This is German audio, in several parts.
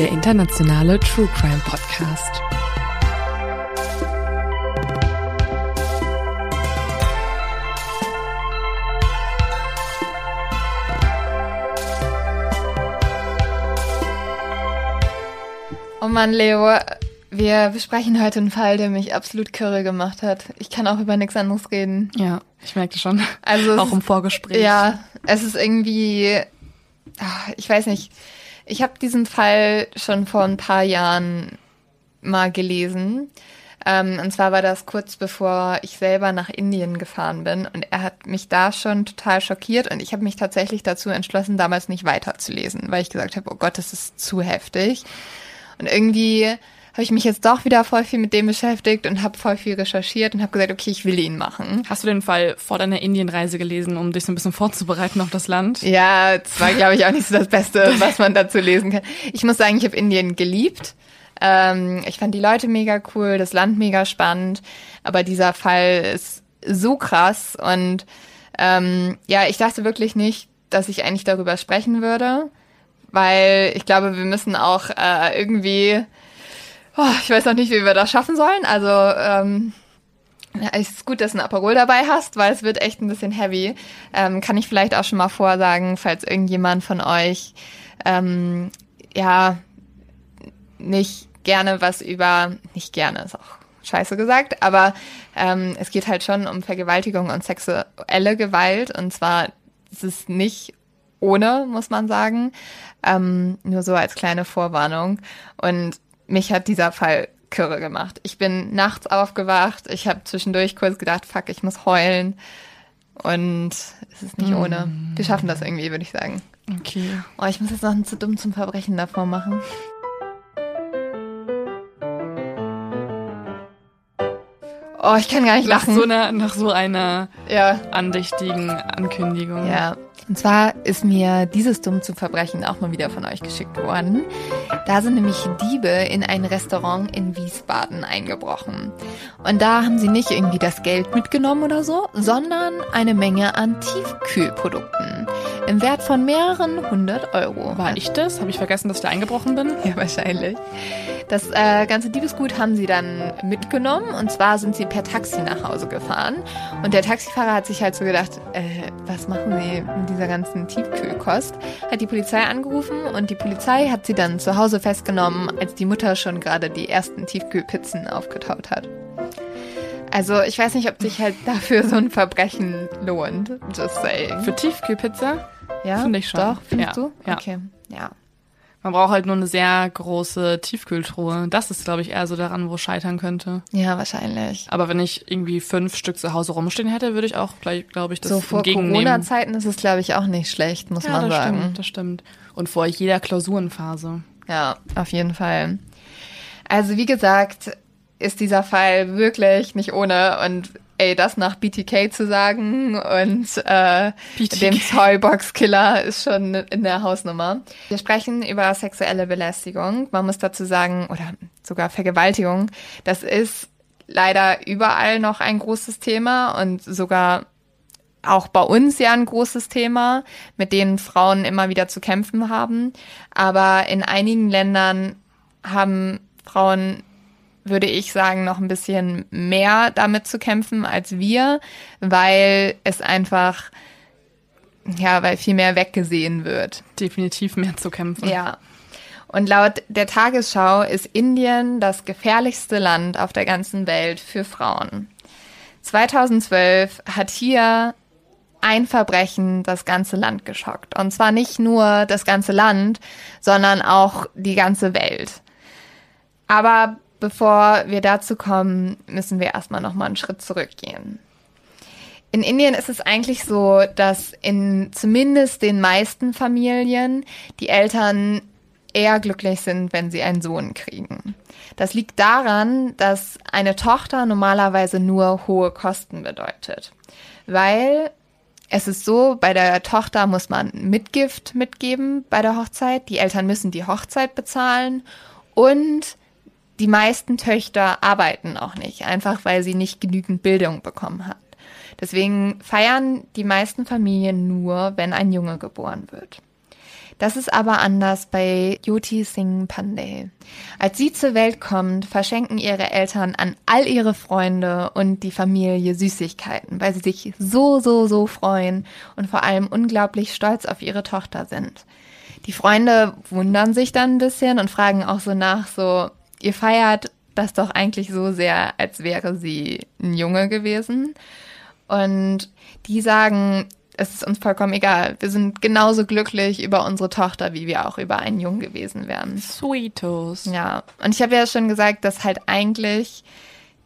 Der internationale True Crime Podcast. Oh Mann, Leo, wir besprechen heute einen Fall, der mich absolut kirre gemacht hat. Ich kann auch über nichts anderes reden. Ja, ich merkte schon. Also auch im Vorgespräch. Ja, es ist irgendwie, ah, ich weiß nicht. Ich habe diesen Fall schon vor ein paar Jahren mal gelesen. Ähm, und zwar war das kurz bevor ich selber nach Indien gefahren bin. Und er hat mich da schon total schockiert. Und ich habe mich tatsächlich dazu entschlossen, damals nicht weiterzulesen, weil ich gesagt habe, oh Gott, das ist zu heftig. Und irgendwie habe ich mich jetzt doch wieder voll viel mit dem beschäftigt und habe voll viel recherchiert und habe gesagt, okay, ich will ihn machen. Hast du den Fall vor deiner Indienreise gelesen, um dich so ein bisschen vorzubereiten auf das Land? Ja, das war, glaube ich, auch nicht so das Beste, was man dazu lesen kann. Ich muss sagen, ich habe Indien geliebt. Ähm, ich fand die Leute mega cool, das Land mega spannend, aber dieser Fall ist so krass und ähm, ja, ich dachte wirklich nicht, dass ich eigentlich darüber sprechen würde, weil ich glaube, wir müssen auch äh, irgendwie, oh, ich weiß noch nicht, wie wir das schaffen sollen. Also ähm, ist gut, dass du ein Aperol dabei hast, weil es wird echt ein bisschen heavy. Ähm, kann ich vielleicht auch schon mal vorsagen, falls irgendjemand von euch ähm, ja nicht gerne was über, nicht gerne ist auch scheiße gesagt, aber ähm, es geht halt schon um Vergewaltigung und sexuelle Gewalt und zwar ist es nicht ohne, muss man sagen, ähm, nur so als kleine Vorwarnung und mich hat dieser Fall kirre gemacht. Ich bin nachts aufgewacht, ich habe zwischendurch kurz gedacht, fuck, ich muss heulen und es ist nicht ohne. Wir schaffen das irgendwie, würde ich sagen. Okay. Oh, ich muss jetzt noch einen zu dumm zum Verbrechen davor machen. Oh, ich kann gar nicht Nach lachen. so einer, nach so einer ja, andächtigen Ankündigung. ja. Und zwar ist mir dieses dumm zum Verbrechen auch mal wieder von euch geschickt worden. Da sind nämlich Diebe in ein Restaurant in Wiesbaden eingebrochen. Und da haben sie nicht irgendwie das Geld mitgenommen oder so, sondern eine Menge an Tiefkühlprodukten. Im Wert von mehreren hundert Euro. War ich das? Habe ich vergessen, dass ich da eingebrochen bin? Ja, wahrscheinlich. Das äh, ganze Diebesgut haben sie dann mitgenommen und zwar sind sie per Taxi nach Hause gefahren. Und der Taxifahrer hat sich halt so gedacht, äh, was machen sie mit dieser ganzen Tiefkühlkost? Hat die Polizei angerufen und die Polizei hat sie dann zu Hause festgenommen, als die Mutter schon gerade die ersten Tiefkühlpizzen aufgetaut hat. Also ich weiß nicht, ob sich halt dafür so ein Verbrechen lohnt. Just saying. Für Tiefkühlpizza? ja, finde ich schon. Doch, findest Ja, du? ja. Okay, ja. Man braucht halt nur eine sehr große Tiefkühltruhe. Das ist, glaube ich, eher so daran, wo es scheitern könnte. Ja, wahrscheinlich. Aber wenn ich irgendwie fünf Stück zu Hause rumstehen hätte, würde ich auch gleich, glaube ich, das so vor entgegennehmen. Corona-Zeiten ist es, glaube ich, auch nicht schlecht, muss ja, man das sagen. stimmt, das stimmt. Und vor jeder Klausurenphase. Ja, auf jeden Fall. Also wie gesagt, ist dieser Fall wirklich nicht ohne und ey, das nach BTK zu sagen und äh, BTK. dem Toybox-Killer ist schon in der Hausnummer. Wir sprechen über sexuelle Belästigung. Man muss dazu sagen, oder sogar Vergewaltigung. Das ist leider überall noch ein großes Thema und sogar auch bei uns ja ein großes Thema, mit denen Frauen immer wieder zu kämpfen haben. Aber in einigen Ländern haben Frauen, würde ich sagen, noch ein bisschen mehr damit zu kämpfen als wir, weil es einfach ja, weil viel mehr weggesehen wird. Definitiv mehr zu kämpfen. Ja. Und laut der Tagesschau ist Indien das gefährlichste Land auf der ganzen Welt für Frauen. 2012 hat hier ein Verbrechen das ganze Land geschockt. Und zwar nicht nur das ganze Land, sondern auch die ganze Welt. Aber bevor wir dazu kommen, müssen wir erstmal nochmal einen Schritt zurückgehen. In Indien ist es eigentlich so, dass in zumindest den meisten Familien die Eltern eher glücklich sind, wenn sie einen Sohn kriegen. Das liegt daran, dass eine Tochter normalerweise nur hohe Kosten bedeutet. Weil es ist so, bei der Tochter muss man Mitgift mitgeben bei der Hochzeit. Die Eltern müssen die Hochzeit bezahlen und die meisten Töchter arbeiten auch nicht, einfach weil sie nicht genügend Bildung bekommen hat. Deswegen feiern die meisten Familien nur, wenn ein Junge geboren wird. Das ist aber anders bei Yoti Singh Pandey. Als sie zur Welt kommt, verschenken ihre Eltern an all ihre Freunde und die Familie Süßigkeiten, weil sie sich so, so, so freuen und vor allem unglaublich stolz auf ihre Tochter sind. Die Freunde wundern sich dann ein bisschen und fragen auch so nach, so, ihr feiert das doch eigentlich so sehr, als wäre sie ein Junge gewesen. Und die sagen, es ist uns vollkommen egal. Wir sind genauso glücklich über unsere Tochter, wie wir auch über einen Jungen gewesen wären. Sweetos. Ja, und ich habe ja schon gesagt, dass halt eigentlich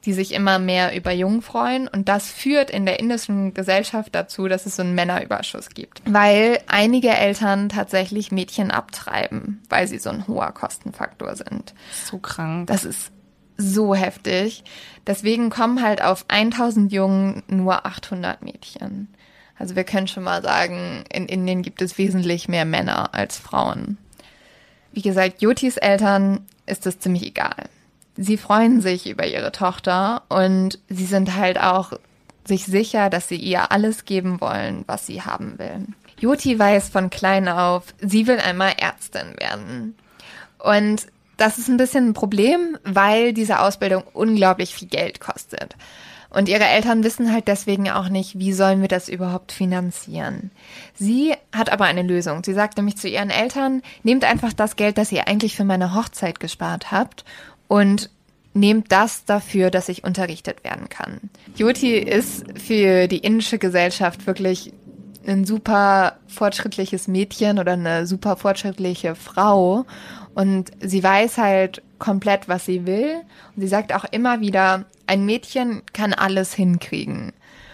die sich immer mehr über Jungen freuen. Und das führt in der indischen Gesellschaft dazu, dass es so einen Männerüberschuss gibt. Weil einige Eltern tatsächlich Mädchen abtreiben, weil sie so ein hoher Kostenfaktor sind. So krank. Das ist so heftig. Deswegen kommen halt auf 1000 Jungen nur 800 Mädchen. Also wir können schon mal sagen, in Indien gibt es wesentlich mehr Männer als Frauen. Wie gesagt, Yotis Eltern ist es ziemlich egal. Sie freuen sich über ihre Tochter und sie sind halt auch sich sicher, dass sie ihr alles geben wollen, was sie haben will. Joti weiß von klein auf, sie will einmal Ärztin werden. Und das ist ein bisschen ein Problem, weil diese Ausbildung unglaublich viel Geld kostet. Und ihre Eltern wissen halt deswegen auch nicht, wie sollen wir das überhaupt finanzieren. Sie hat aber eine Lösung. Sie sagt nämlich zu ihren Eltern, nehmt einfach das Geld, das ihr eigentlich für meine Hochzeit gespart habt und nehmt das dafür, dass ich unterrichtet werden kann. Joti ist für die indische Gesellschaft wirklich ein super fortschrittliches Mädchen oder eine super fortschrittliche Frau und sie weiß halt komplett, was sie will. Und sie sagt auch immer wieder, ein Mädchen kann alles hinkriegen.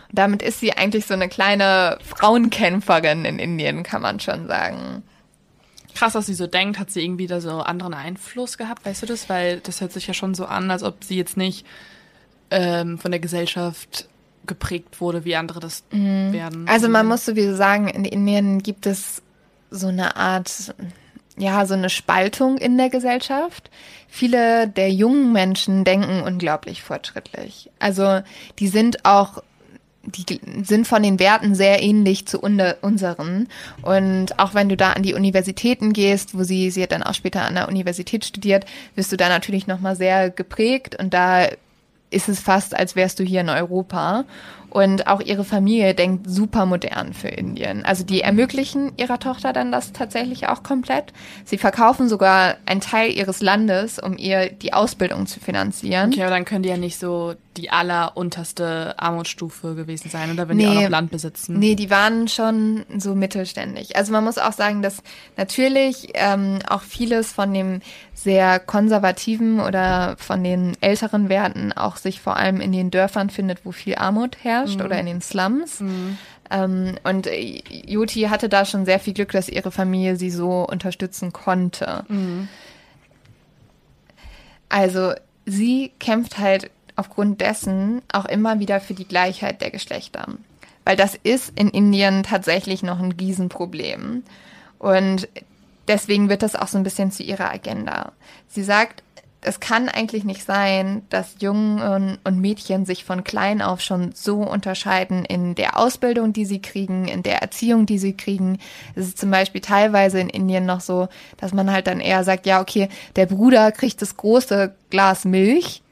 Und damit ist sie eigentlich so eine kleine Frauenkämpferin in Indien, kann man schon sagen. Krass, dass sie so denkt, hat sie irgendwie da so anderen Einfluss gehabt, weißt du das? Weil das hört sich ja schon so an, als ob sie jetzt nicht ähm, von der Gesellschaft geprägt wurde, wie andere das mhm. werden. Also man muss sowieso sagen, in Indien gibt es so eine Art ja, so eine Spaltung in der Gesellschaft. Viele der jungen Menschen denken unglaublich fortschrittlich. Also die sind auch die sind von den Werten sehr ähnlich zu unseren. Und auch wenn du da an die Universitäten gehst, wo sie, sie hat dann auch später an der Universität studiert, wirst du da natürlich nochmal sehr geprägt und da ist es fast, als wärst du hier in Europa. Und auch ihre Familie denkt super modern für Indien. Also die ermöglichen ihrer Tochter dann das tatsächlich auch komplett. Sie verkaufen sogar einen Teil ihres Landes, um ihr die Ausbildung zu finanzieren. Okay, aber dann können die ja nicht so die allerunterste Armutsstufe gewesen sein, oder wenn nee, die auch noch Land besitzen. Nee, die waren schon so mittelständig. Also man muss auch sagen, dass natürlich ähm, auch vieles von dem sehr konservativen oder von den älteren Werten auch sich vor allem in den Dörfern findet, wo viel Armut herrscht mhm. oder in den Slums. Mhm. Ähm, und Joti hatte da schon sehr viel Glück, dass ihre Familie sie so unterstützen konnte. Mhm. Also sie kämpft halt aufgrund dessen auch immer wieder für die Gleichheit der Geschlechter. Weil das ist in Indien tatsächlich noch ein Riesenproblem. Und deswegen wird das auch so ein bisschen zu ihrer Agenda. Sie sagt, es kann eigentlich nicht sein, dass Jungen und Mädchen sich von klein auf schon so unterscheiden in der Ausbildung, die sie kriegen, in der Erziehung, die sie kriegen. Es ist zum Beispiel teilweise in Indien noch so, dass man halt dann eher sagt, ja, okay, der Bruder kriegt das große Glas Milch,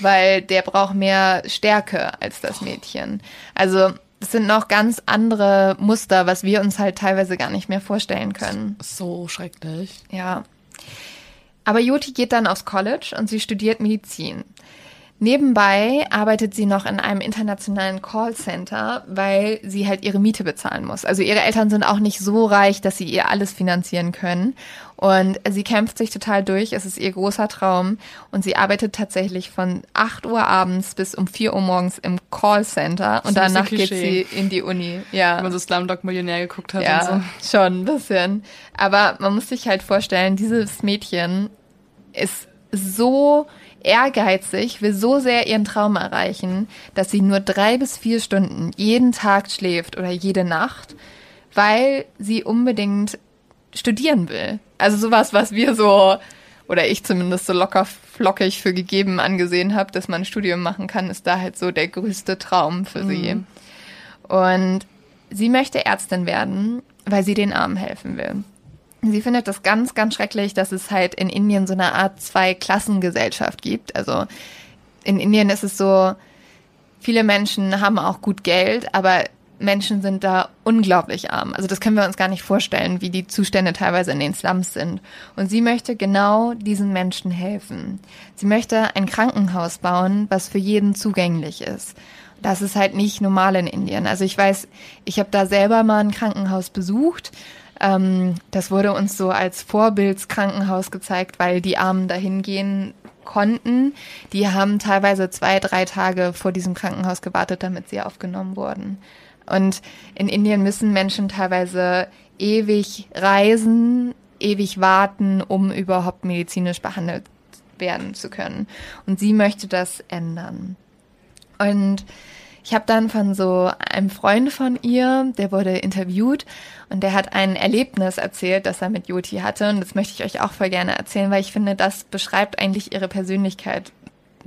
weil der braucht mehr Stärke als das Mädchen. Also das sind noch ganz andere Muster, was wir uns halt teilweise gar nicht mehr vorstellen können. So schrecklich. Ja. Aber Joti geht dann aufs College und sie studiert Medizin. Nebenbei arbeitet sie noch in einem internationalen Callcenter, weil sie halt ihre Miete bezahlen muss. Also ihre Eltern sind auch nicht so reich, dass sie ihr alles finanzieren können. Und sie kämpft sich total durch. Es ist ihr großer Traum. Und sie arbeitet tatsächlich von 8 Uhr abends bis um 4 Uhr morgens im Callcenter. Und danach geht sie in die Uni. Ja. Wenn man so Slumdog Millionär geguckt hat ja, und so. schon ein bisschen. Aber man muss sich halt vorstellen, dieses Mädchen ist so ehrgeizig, will so sehr ihren Traum erreichen, dass sie nur drei bis vier Stunden jeden Tag schläft oder jede Nacht, weil sie unbedingt studieren will. Also sowas, was wir so, oder ich zumindest so locker flockig für gegeben angesehen habe, dass man ein Studium machen kann, ist da halt so der größte Traum für mhm. sie. Und sie möchte Ärztin werden, weil sie den Armen helfen will. Sie findet das ganz, ganz schrecklich, dass es halt in Indien so eine Art Zwei-Klassengesellschaft gibt. Also in Indien ist es so, viele Menschen haben auch gut Geld, aber Menschen sind da unglaublich arm. Also das können wir uns gar nicht vorstellen, wie die Zustände teilweise in den Slums sind. Und sie möchte genau diesen Menschen helfen. Sie möchte ein Krankenhaus bauen, was für jeden zugänglich ist. Das ist halt nicht normal in Indien. Also ich weiß, ich habe da selber mal ein Krankenhaus besucht ähm, das wurde uns so als Vorbildskrankenhaus gezeigt, weil die Armen dahin gehen konnten. Die haben teilweise zwei, drei Tage vor diesem Krankenhaus gewartet, damit sie aufgenommen wurden. Und in Indien müssen Menschen teilweise ewig reisen, ewig warten, um überhaupt medizinisch behandelt werden zu können. Und sie möchte das ändern. Und ich habe dann von so einem Freund von ihr, der wurde interviewt und der hat ein Erlebnis erzählt, das er mit Joti hatte. Und das möchte ich euch auch voll gerne erzählen, weil ich finde, das beschreibt eigentlich ihre Persönlichkeit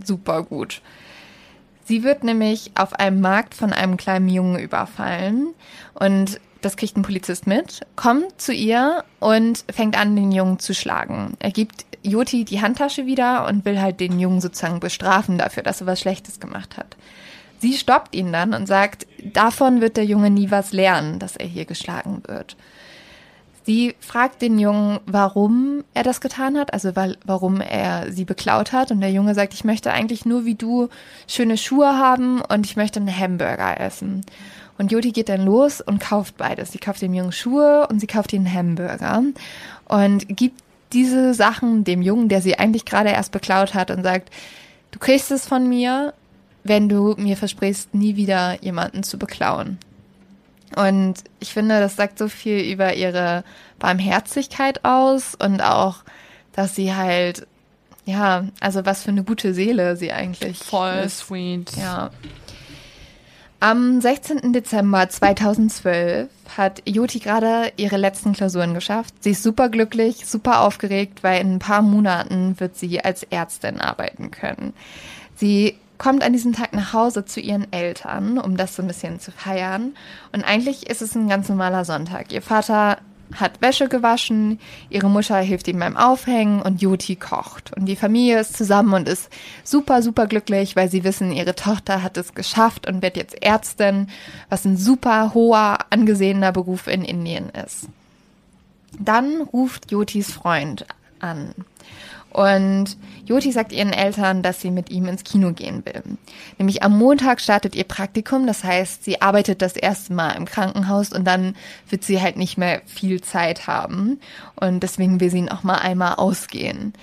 super gut. Sie wird nämlich auf einem Markt von einem kleinen Jungen überfallen und das kriegt ein Polizist mit, kommt zu ihr und fängt an, den Jungen zu schlagen. Er gibt Joti die Handtasche wieder und will halt den Jungen sozusagen bestrafen dafür, dass er was Schlechtes gemacht hat. Sie stoppt ihn dann und sagt, davon wird der Junge nie was lernen, dass er hier geschlagen wird. Sie fragt den Jungen, warum er das getan hat, also weil, warum er sie beklaut hat. Und der Junge sagt, ich möchte eigentlich nur wie du schöne Schuhe haben und ich möchte einen Hamburger essen. Und Jodi geht dann los und kauft beides. Sie kauft dem Jungen Schuhe und sie kauft ihm einen Hamburger und gibt diese Sachen dem Jungen, der sie eigentlich gerade erst beklaut hat und sagt, du kriegst es von mir, wenn du mir versprichst, nie wieder jemanden zu beklauen. Und ich finde, das sagt so viel über ihre Barmherzigkeit aus und auch, dass sie halt, ja, also was für eine gute Seele sie eigentlich Voll ist. sweet. Ja. Am 16. Dezember 2012 hat Joti gerade ihre letzten Klausuren geschafft. Sie ist super glücklich, super aufgeregt, weil in ein paar Monaten wird sie als Ärztin arbeiten können. Sie kommt an diesem Tag nach Hause zu ihren Eltern, um das so ein bisschen zu feiern. Und eigentlich ist es ein ganz normaler Sonntag. Ihr Vater hat Wäsche gewaschen, ihre Mutter hilft ihm beim Aufhängen und Joti kocht. Und die Familie ist zusammen und ist super, super glücklich, weil sie wissen, ihre Tochter hat es geschafft und wird jetzt Ärztin, was ein super hoher, angesehener Beruf in Indien ist. Dann ruft Jotis Freund an. Und Joti sagt ihren Eltern, dass sie mit ihm ins Kino gehen will. Nämlich am Montag startet ihr Praktikum, das heißt, sie arbeitet das erste Mal im Krankenhaus und dann wird sie halt nicht mehr viel Zeit haben. Und deswegen will sie noch mal einmal ausgehen.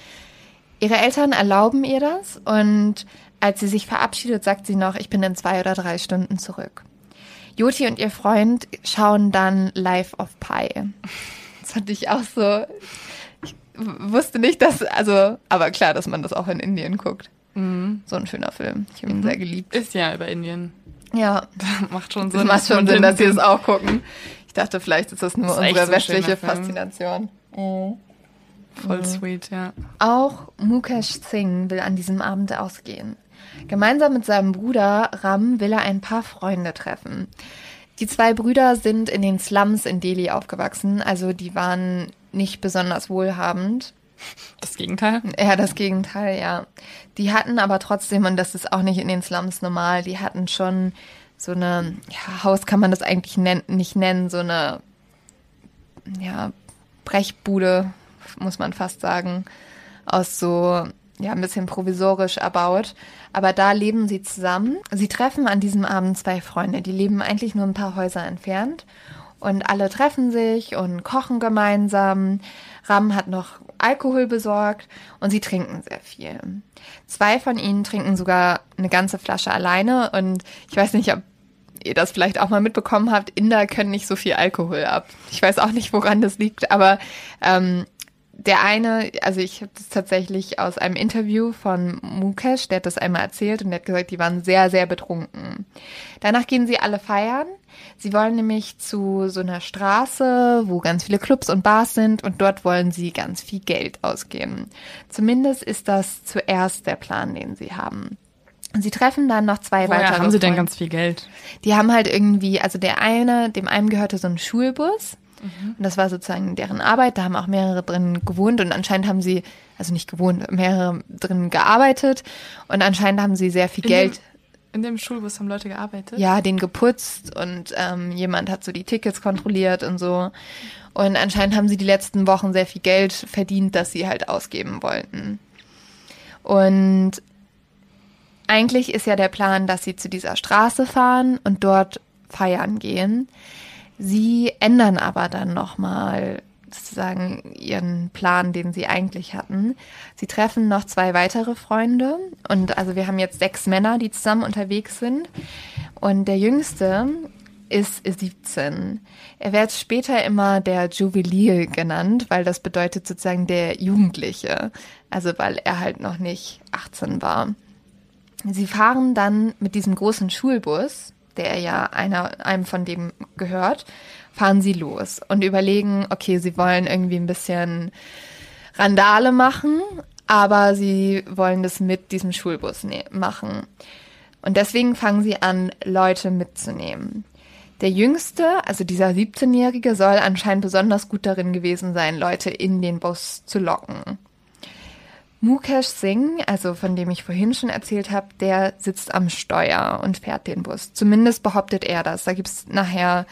Ihre Eltern erlauben ihr das und als sie sich verabschiedet, sagt sie noch, ich bin in zwei oder drei Stunden zurück. Joti und ihr Freund schauen dann Life of Pi. Das fand ich auch so wusste nicht, dass, also, aber klar, dass man das auch in Indien guckt. Mhm. So ein schöner Film. Ich habe ihn mhm. sehr geliebt. Ist ja über Indien. Ja. Das macht schon Sinn. Das macht schon Sinn, dass sie es auch gucken. Ich dachte, vielleicht ist das nur das unsere so westliche Faszination. Mhm. Voll sweet, ja. Auch Mukesh Singh will an diesem Abend ausgehen. Gemeinsam mit seinem Bruder Ram will er ein paar Freunde treffen. Die zwei Brüder sind in den Slums in Delhi aufgewachsen, also die waren nicht besonders wohlhabend. Das Gegenteil? Ja, das Gegenteil, ja. Die hatten aber trotzdem, und das ist auch nicht in den Slums normal, die hatten schon so eine, ja, Haus kann man das eigentlich nen nicht nennen, so eine, ja, Brechbude, muss man fast sagen, aus so, ja, ein bisschen provisorisch erbaut. Aber da leben sie zusammen. Sie treffen an diesem Abend zwei Freunde, die leben eigentlich nur ein paar Häuser entfernt. Und alle treffen sich und kochen gemeinsam. Ram hat noch Alkohol besorgt und sie trinken sehr viel. Zwei von ihnen trinken sogar eine ganze Flasche alleine und ich weiß nicht, ob ihr das vielleicht auch mal mitbekommen habt, Inder können nicht so viel Alkohol ab. Ich weiß auch nicht, woran das liegt, aber ähm, der eine, also ich habe das tatsächlich aus einem Interview von Mukesh, der hat das einmal erzählt und der hat gesagt, die waren sehr, sehr betrunken. Danach gehen sie alle feiern. Sie wollen nämlich zu so einer Straße, wo ganz viele Clubs und Bars sind und dort wollen sie ganz viel Geld ausgeben. Zumindest ist das zuerst der Plan, den sie haben. Sie treffen dann noch zwei Woher weitere. haben sie denn Freunde. ganz viel Geld? Die haben halt irgendwie, also der eine, dem einen gehörte so ein Schulbus. Und das war sozusagen deren Arbeit. Da haben auch mehrere drin gewohnt und anscheinend haben sie, also nicht gewohnt, mehrere drin gearbeitet. Und anscheinend haben sie sehr viel In Geld, dem- In dem Schulbus haben Leute gearbeitet? ja, den geputzt und ähm, jemand hat so die Tickets kontrolliert und so. Und anscheinend haben sie die letzten Wochen sehr viel Geld verdient, das sie halt ausgeben wollten. Und eigentlich ist ja der Plan, dass sie zu dieser Straße fahren und dort feiern gehen. Sie ändern aber dann nochmal sozusagen ihren Plan, den sie eigentlich hatten. Sie treffen noch zwei weitere Freunde und also wir haben jetzt sechs Männer, die zusammen unterwegs sind und der jüngste ist 17. Er wird später immer der Juwelier genannt, weil das bedeutet sozusagen der Jugendliche, also weil er halt noch nicht 18 war. Sie fahren dann mit diesem großen Schulbus, der ja einer, einem von dem gehört, fahren sie los und überlegen, okay, sie wollen irgendwie ein bisschen Randale machen, aber sie wollen das mit diesem Schulbus ne machen. Und deswegen fangen sie an, Leute mitzunehmen. Der Jüngste, also dieser 17-Jährige, soll anscheinend besonders gut darin gewesen sein, Leute in den Bus zu locken. Mukesh Singh, also von dem ich vorhin schon erzählt habe, der sitzt am Steuer und fährt den Bus. Zumindest behauptet er das. Da gibt's nachher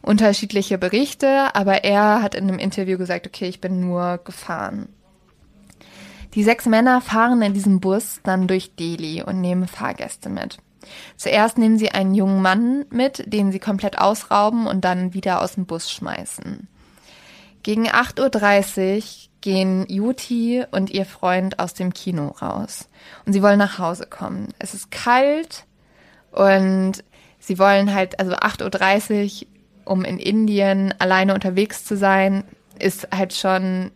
unterschiedliche Berichte, aber er hat in einem Interview gesagt, okay, ich bin nur gefahren. Die sechs Männer fahren in diesem Bus dann durch Delhi und nehmen Fahrgäste mit. Zuerst nehmen sie einen jungen Mann mit, den sie komplett ausrauben und dann wieder aus dem Bus schmeißen. Gegen 8.30 Uhr gehen Yuti und ihr Freund aus dem Kino raus. Und sie wollen nach Hause kommen. Es ist kalt und sie wollen halt, also 8.30 Uhr, um in Indien alleine unterwegs zu sein, ist halt schon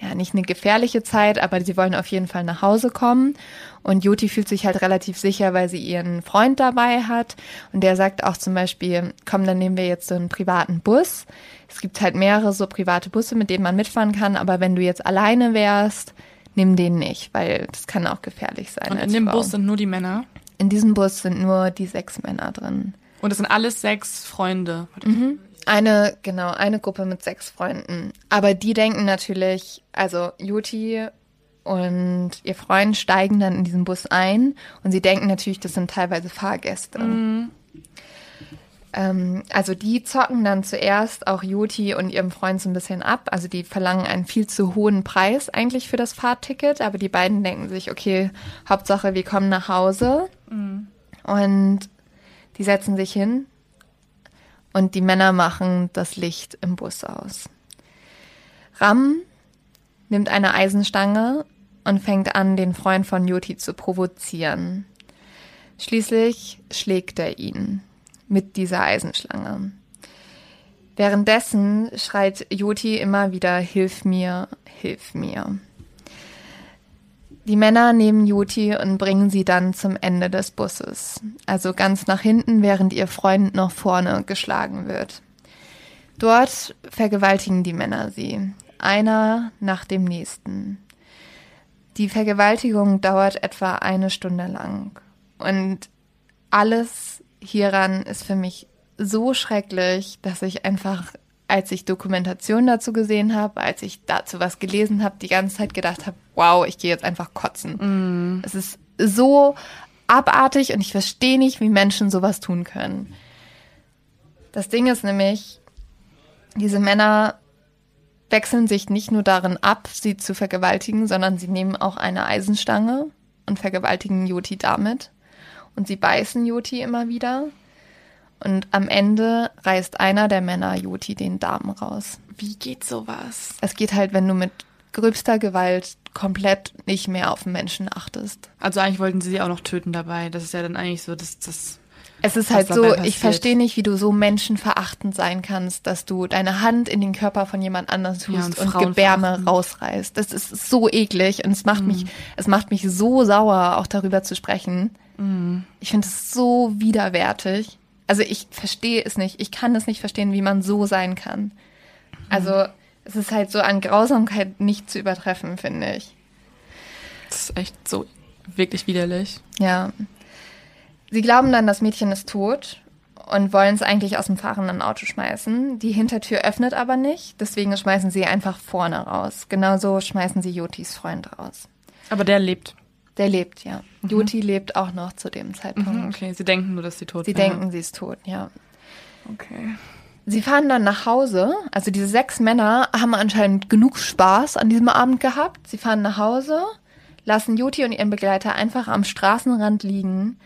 ja, nicht eine gefährliche Zeit, aber sie wollen auf jeden Fall nach Hause kommen. Und Joti fühlt sich halt relativ sicher, weil sie ihren Freund dabei hat. Und der sagt auch zum Beispiel, komm, dann nehmen wir jetzt so einen privaten Bus. Es gibt halt mehrere so private Busse, mit denen man mitfahren kann, aber wenn du jetzt alleine wärst, nimm den nicht, weil das kann auch gefährlich sein. Und in dem Frau. Bus sind nur die Männer. in diesem Bus sind nur die sechs Männer drin. Und es sind alles sechs Freunde. Eine, genau, eine Gruppe mit sechs Freunden. Aber die denken natürlich, also Juti und ihr Freund steigen dann in diesen Bus ein und sie denken natürlich, das sind teilweise Fahrgäste. Ähm, also die zocken dann zuerst auch Juti und ihrem Freund so ein bisschen ab. Also die verlangen einen viel zu hohen Preis eigentlich für das Fahrticket, aber die beiden denken sich, okay, Hauptsache wir kommen nach Hause. Und die setzen sich hin und die Männer machen das Licht im Bus aus. Ram nimmt eine Eisenstange und fängt an, den Freund von Joti zu provozieren. Schließlich schlägt er ihn mit dieser Eisenschlange. Währenddessen schreit Joti immer wieder, Hilf mir, hilf mir. Die Männer nehmen Joti und bringen sie dann zum Ende des Busses, also ganz nach hinten, während ihr Freund noch vorne geschlagen wird. Dort vergewaltigen die Männer sie, einer nach dem nächsten. Die Vergewaltigung dauert etwa eine Stunde lang. Und alles hieran ist für mich so schrecklich, dass ich einfach, als ich Dokumentation dazu gesehen habe, als ich dazu was gelesen habe, die ganze Zeit gedacht habe, wow, ich gehe jetzt einfach kotzen. Es ist so abartig und ich verstehe nicht, wie Menschen sowas tun können. Das Ding ist nämlich, diese Männer wechseln sich nicht nur darin ab, sie zu vergewaltigen, sondern sie nehmen auch eine Eisenstange und vergewaltigen Joti damit. Und sie beißen Joti immer wieder. Und am Ende reißt einer der Männer Joti den Darm raus. Wie geht sowas? Es geht halt, wenn du mit gröbster Gewalt komplett nicht mehr auf den Menschen achtest. Also eigentlich wollten sie sie auch noch töten dabei. Das ist ja dann eigentlich so, dass das. Es ist halt so, ich verstehe nicht, wie du so menschenverachtend sein kannst, dass du deine Hand in den Körper von jemand anderem tust Ja, und, und Gebärme rausreißt. Das ist so eklig und es macht mich, es macht mich so sauer, auch darüber zu sprechen. Ich finde es so widerwärtig. Also ich verstehe es nicht. Ich kann es nicht verstehen, wie man so sein kann. Also es ist halt so an Grausamkeit nicht zu übertreffen, finde ich. Das ist echt so wirklich widerlich. Ja. Sie glauben dann, das Mädchen ist tot und wollen es eigentlich aus dem fahrenden Auto schmeißen. Die Hintertür öffnet aber nicht, deswegen schmeißen sie einfach vorne raus. Genauso schmeißen sie Jotis Freund raus. Aber der lebt. Der lebt, ja. Joti lebt auch noch zu dem Zeitpunkt. Mhm, okay, sie denken nur, dass sie tot Sie wäre. denken, sie ist tot, ja. Okay. Sie fahren dann nach Hause. Also diese sechs Männer haben anscheinend genug Spaß an diesem Abend gehabt. Sie fahren nach Hause, lassen Joti und ihren Begleiter einfach am Straßenrand liegen.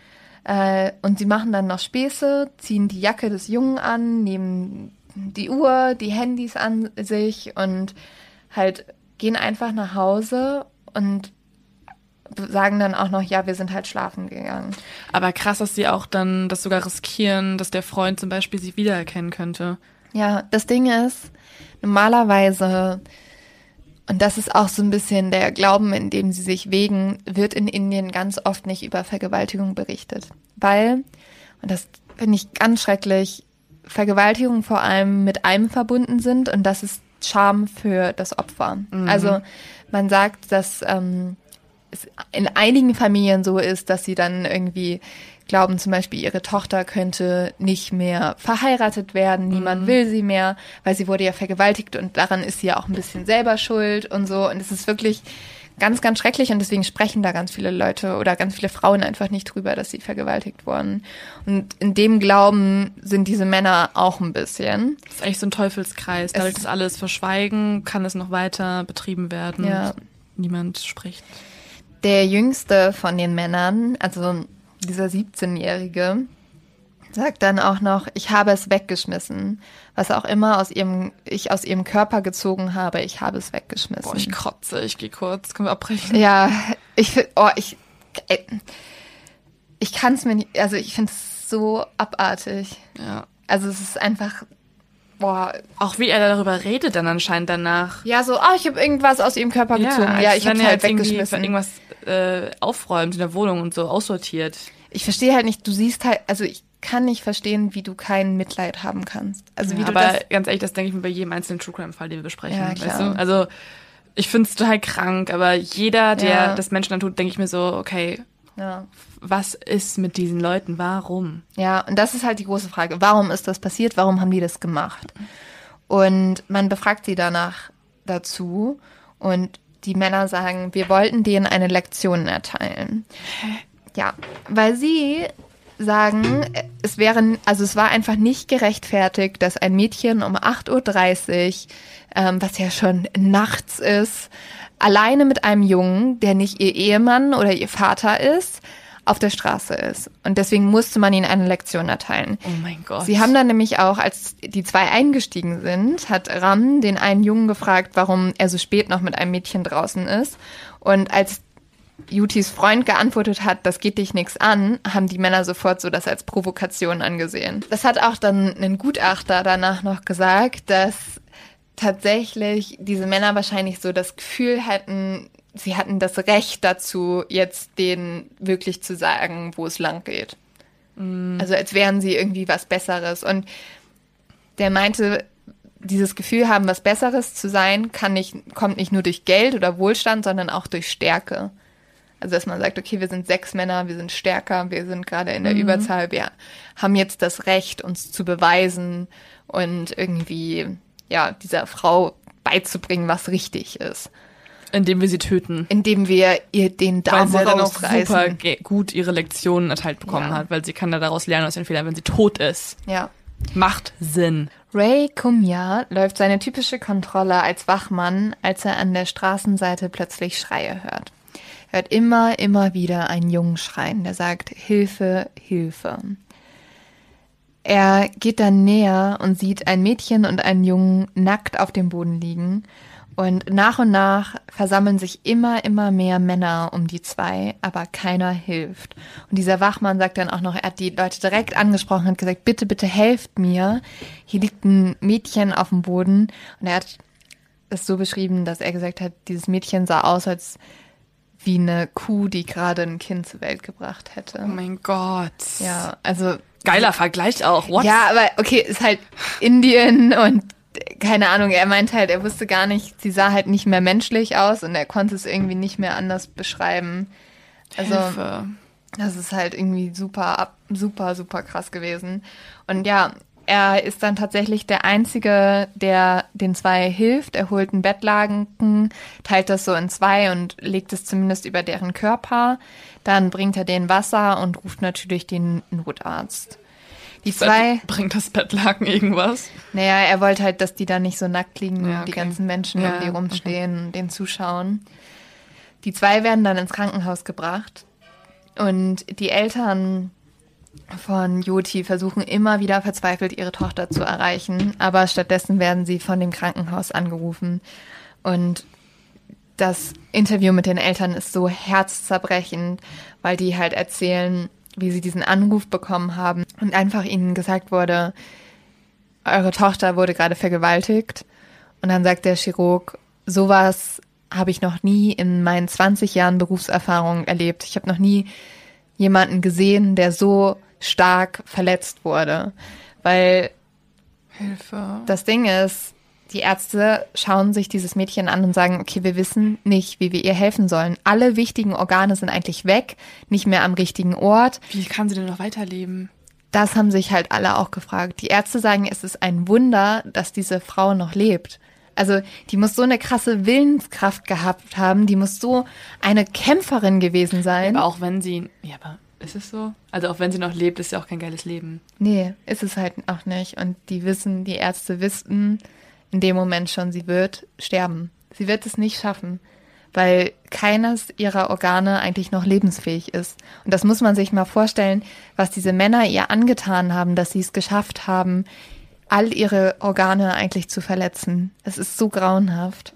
Äh, und sie machen dann noch Späße, ziehen die Jacke des Jungen an, nehmen die Uhr, die Handys an sich und halt gehen einfach nach Hause und sagen dann auch noch, ja, wir sind halt schlafen gegangen. Aber krass, dass sie auch dann das sogar riskieren, dass der Freund zum Beispiel sich wiedererkennen könnte. Ja, das Ding ist, normalerweise, und das ist auch so ein bisschen der Glauben, in dem sie sich wegen, wird in Indien ganz oft nicht über Vergewaltigung berichtet. Weil, und das finde ich ganz schrecklich, Vergewaltigung vor allem mit einem verbunden sind und das ist Scham für das Opfer. Also man sagt, dass ähm, es in einigen Familien so ist, dass sie dann irgendwie glauben, zum Beispiel ihre Tochter könnte nicht mehr verheiratet werden, niemand will sie mehr, weil sie wurde ja vergewaltigt und daran ist sie ja auch ein bisschen selber schuld und so. Und es ist wirklich ganz, ganz schrecklich und deswegen sprechen da ganz viele Leute oder ganz viele Frauen einfach nicht drüber, dass sie vergewaltigt wurden. Und in dem Glauben sind diese Männer auch ein bisschen. Das ist eigentlich so ein Teufelskreis. Dadurch, dass alles verschweigen, kann es noch weiter betrieben werden. Ja. Niemand spricht. Der jüngste von den Männern, also dieser 17-Jährige, sagt dann auch noch, ich habe es weggeschmissen. Was auch immer aus ihrem, ich aus ihrem Körper gezogen habe, ich habe es weggeschmissen. Boah, ich kotze, ich gehe kurz. Können wir abbrechen? ja, ich oh, ich, äh, ich kann es mir nicht, also ich finde es so abartig. Ja. Also es ist einfach, boah, Auch wie er darüber redet dann anscheinend danach. ja, so, ah, ich habe irgendwas aus ihrem Körper gezogen. Ja, ich habe halt irgendwie weggeschmissen. irgendwas äh, aufräumt in der Wohnung und so aussortiert. Ich verstehe halt nicht, du siehst halt, also ich kann nicht verstehen, wie du kein Mitleid haben kannst. Also wie Ja, du aber das, ganz ehrlich, das denke ich mir bei jedem einzelnen True Crime Fall, den wir besprechen. Ja, weißt du? Also ich finde es total krank, aber jeder, der Ja. das Menschen dann tut, denke ich mir so, okay, ja. Was ist mit diesen Leuten? Warum? ja, und das ist halt die große Frage. Warum ist das passiert? Warum haben die das gemacht? Und man befragt sie danach dazu und die Männer sagen, wir wollten denen eine Lektion erteilen. Ja, weil sie sagen, es wäre, also es war einfach nicht gerechtfertigt, dass ein Mädchen um 8.30 Uhr, ähm, was ja schon nachts ist, alleine mit einem Jungen, der nicht ihr Ehemann oder ihr Vater ist, auf der Straße ist. Und deswegen musste man ihnen eine Lektion erteilen. Oh mein Gott. Sie haben dann nämlich auch, als die zwei eingestiegen sind, hat Ram den einen Jungen gefragt, warum er so spät noch mit einem Mädchen draußen ist. Und als Jutis Freund geantwortet hat, das geht dich nichts an, haben die Männer sofort so das als Provokation angesehen. Das hat auch dann ein Gutachter danach noch gesagt, dass tatsächlich diese Männer wahrscheinlich so das Gefühl hätten, sie hatten das Recht dazu, jetzt denen wirklich zu sagen, wo es lang geht. Also als wären sie irgendwie was Besseres. Und der meinte, dieses Gefühl haben, was Besseres zu sein, kann nicht, kommt nicht nur durch Geld oder Wohlstand, sondern auch durch Stärke. Also dass man sagt, okay, wir sind sechs Männer, wir sind stärker, wir sind gerade in der Überzahl, wir haben jetzt das Recht, uns zu beweisen und irgendwie, ja, dieser Frau beizubringen, was richtig ist. Indem wir sie töten. indem wir ihr den Weil Darm sie ja dann auch super gut ihre Lektionen erteilt bekommen Ja. hat, weil sie kann da daraus lernen aus den Fehlern, wenn sie tot ist. Ja. Macht Sinn. Ray Kumya läuft seine typische Kontrolle als Wachmann, als er an der Straßenseite plötzlich Schreie hört. Er hört immer, immer wieder einen Jungen schreien, der sagt Hilfe, Hilfe. Er geht dann näher und sieht ein Mädchen und einen Jungen nackt auf dem Boden liegen. Und nach und nach versammeln sich immer, immer mehr Männer um die zwei, aber keiner hilft. Und dieser Wachmann sagt dann auch noch, er hat die Leute direkt angesprochen, hat gesagt, bitte, bitte helft mir. Hier liegt ein Mädchen auf dem Boden. Und er hat es so beschrieben, dass er gesagt hat, dieses Mädchen sah aus, als wie eine Kuh, die gerade ein Kind zur Welt gebracht Oh hätte. mein Gott. Ja, also Geiler Vergleich auch. What? ja, aber okay, ist halt Indien und keine Ahnung, er meint halt, er wusste gar nicht, sie sah halt nicht mehr menschlich aus und er konnte es irgendwie nicht mehr anders beschreiben. Also, Hilfe. das ist halt irgendwie super, ab- super, super krass gewesen. Und ja, er ist dann tatsächlich der Einzige, der den zwei hilft. Er holt einen Bettlaken, teilt das so in zwei und legt es zumindest über deren Körper. Dann bringt er denen Wasser und ruft natürlich den Notarzt. Die zwei, Bringt das Bettlaken irgendwas? naja, er wollte halt, dass die da nicht so nackt liegen Ja, und die okay. ganzen Menschen Ja, irgendwie okay. rumstehen und den zuschauen. Die zwei werden dann ins Krankenhaus gebracht und die Eltern von Joti versuchen immer wieder verzweifelt ihre Tochter zu erreichen, aber stattdessen werden sie von dem Krankenhaus angerufen und das Interview mit den Eltern ist so herzzerbrechend, weil die halt erzählen, wie sie diesen Anruf bekommen haben und einfach ihnen gesagt wurde, eure Tochter wurde gerade vergewaltigt. Und dann sagt der Chirurg, sowas habe ich noch nie in meinen 20 Jahren Berufserfahrung erlebt. Ich habe noch nie jemanden gesehen, der so stark verletzt wurde. Weil Hilfe. das Ding ist, die Ärzte schauen sich dieses Mädchen an und sagen, okay, wir wissen nicht, wie wir ihr helfen sollen. Alle wichtigen Organe sind eigentlich weg, nicht mehr am richtigen Ort. Wie kann sie denn noch weiterleben? Das haben sich halt alle auch gefragt. Die Ärzte sagen, es ist ein Wunder, dass diese Frau noch lebt. Also die muss so eine krasse Willenskraft gehabt haben, die muss so eine Kämpferin gewesen sein. Aber auch wenn sie. Ja, aber ist es so? Also auch wenn sie noch lebt, ist ja auch kein geiles Leben. Nee, ist es halt auch nicht. Und die wissen, die Ärzte wissen in dem Moment schon, sie wird sterben. Sie wird es nicht schaffen, weil keines ihrer Organe eigentlich noch lebensfähig ist. Und das muss man sich mal vorstellen, was diese Männer ihr angetan haben, dass sie es geschafft haben, all ihre Organe eigentlich zu verletzen. Es ist so grauenhaft.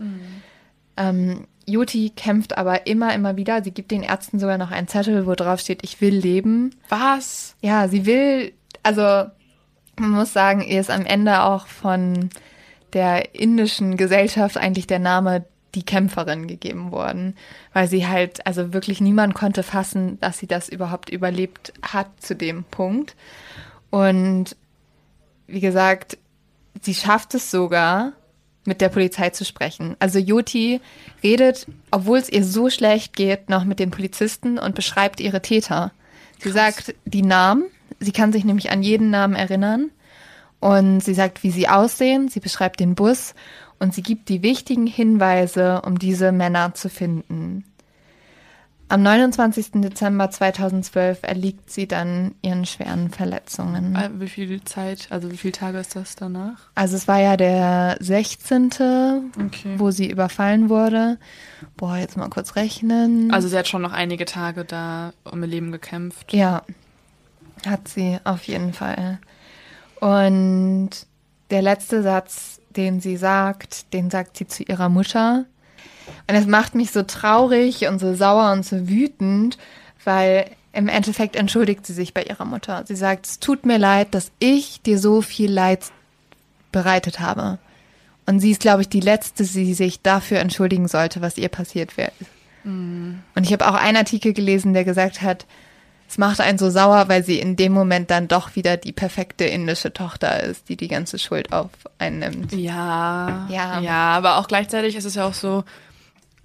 Ähm, Juti kämpft aber immer, immer wieder. Sie gibt den Ärzten sogar noch einen Zettel, wo drauf steht, ich will leben. Was? Ja, sie will, also man muss sagen, ihr ist am Ende auch von der indischen Gesellschaft eigentlich der Name die Kämpferin gegeben worden, weil sie halt, also wirklich niemand konnte fassen, dass sie das überhaupt überlebt hat zu dem Punkt. Und wie gesagt, sie schafft es sogar, mit der Polizei zu sprechen. Also Joti redet, obwohl es ihr so schlecht geht, noch mit den Polizisten und beschreibt ihre Täter. Sie sagt die Namen, sie kann sich nämlich an jeden Namen erinnern und sie sagt, wie sie aussehen, sie beschreibt den Bus und sie gibt die wichtigen Hinweise, um diese Männer zu finden. Am 29. Dezember 2012 erliegt sie dann ihren schweren Verletzungen. Äh, Wie viel Zeit, also wie viele Tage ist das danach? Also es war ja der 16., Okay. wo sie überfallen wurde. Boah, jetzt mal kurz rechnen. Also sie hat schon noch einige Tage da um ihr Leben gekämpft. Ja, hat sie auf jeden Fall. Und der letzte Satz, den sie sagt, den sagt sie zu ihrer Mutter. Und es macht mich so traurig und so sauer und so wütend, weil im Endeffekt entschuldigt sie sich bei ihrer Mutter. Sie sagt, es tut mir leid, dass ich dir so viel Leid bereitet habe. Und sie ist, glaube ich, die Letzte, die sich dafür entschuldigen sollte, was ihr passiert wäre. Und ich habe auch einen Artikel gelesen, der gesagt hat, es macht einen so sauer, weil sie in dem Moment dann doch wieder die perfekte indische Tochter ist, die die ganze Schuld auf einen nimmt. Ja, Ja. ja, aber auch gleichzeitig ist es ja auch so,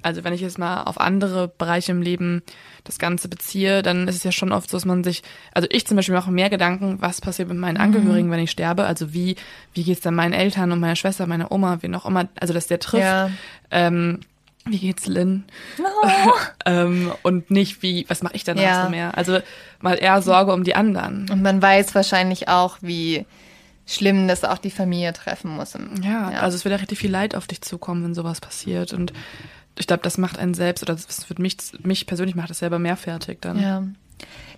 also wenn ich jetzt mal auf andere Bereiche im Leben das Ganze beziehe, dann ist es ja schon oft so, dass man sich, also ich zum Beispiel mache mehr Gedanken, was passiert mit meinen Angehörigen, wenn ich sterbe, also wie, wie geht's dann meinen Eltern und meiner Schwester, meiner Oma, wen auch immer, also dass der trifft. Ja. Ähm, wie geht's Lynn? Oh. ähm, und nicht wie, was mache ich danach ja. so mehr? Also mal eher Sorge um die anderen. Und man weiß wahrscheinlich auch, wie schlimm das auch die Familie treffen muss. Ja, ja. also es wird ja richtig viel Leid auf dich zukommen, wenn sowas passiert. Und ich glaube, das macht einen selbst, oder das wird mich, mich persönlich macht das selber mehr fertig dann. Ja.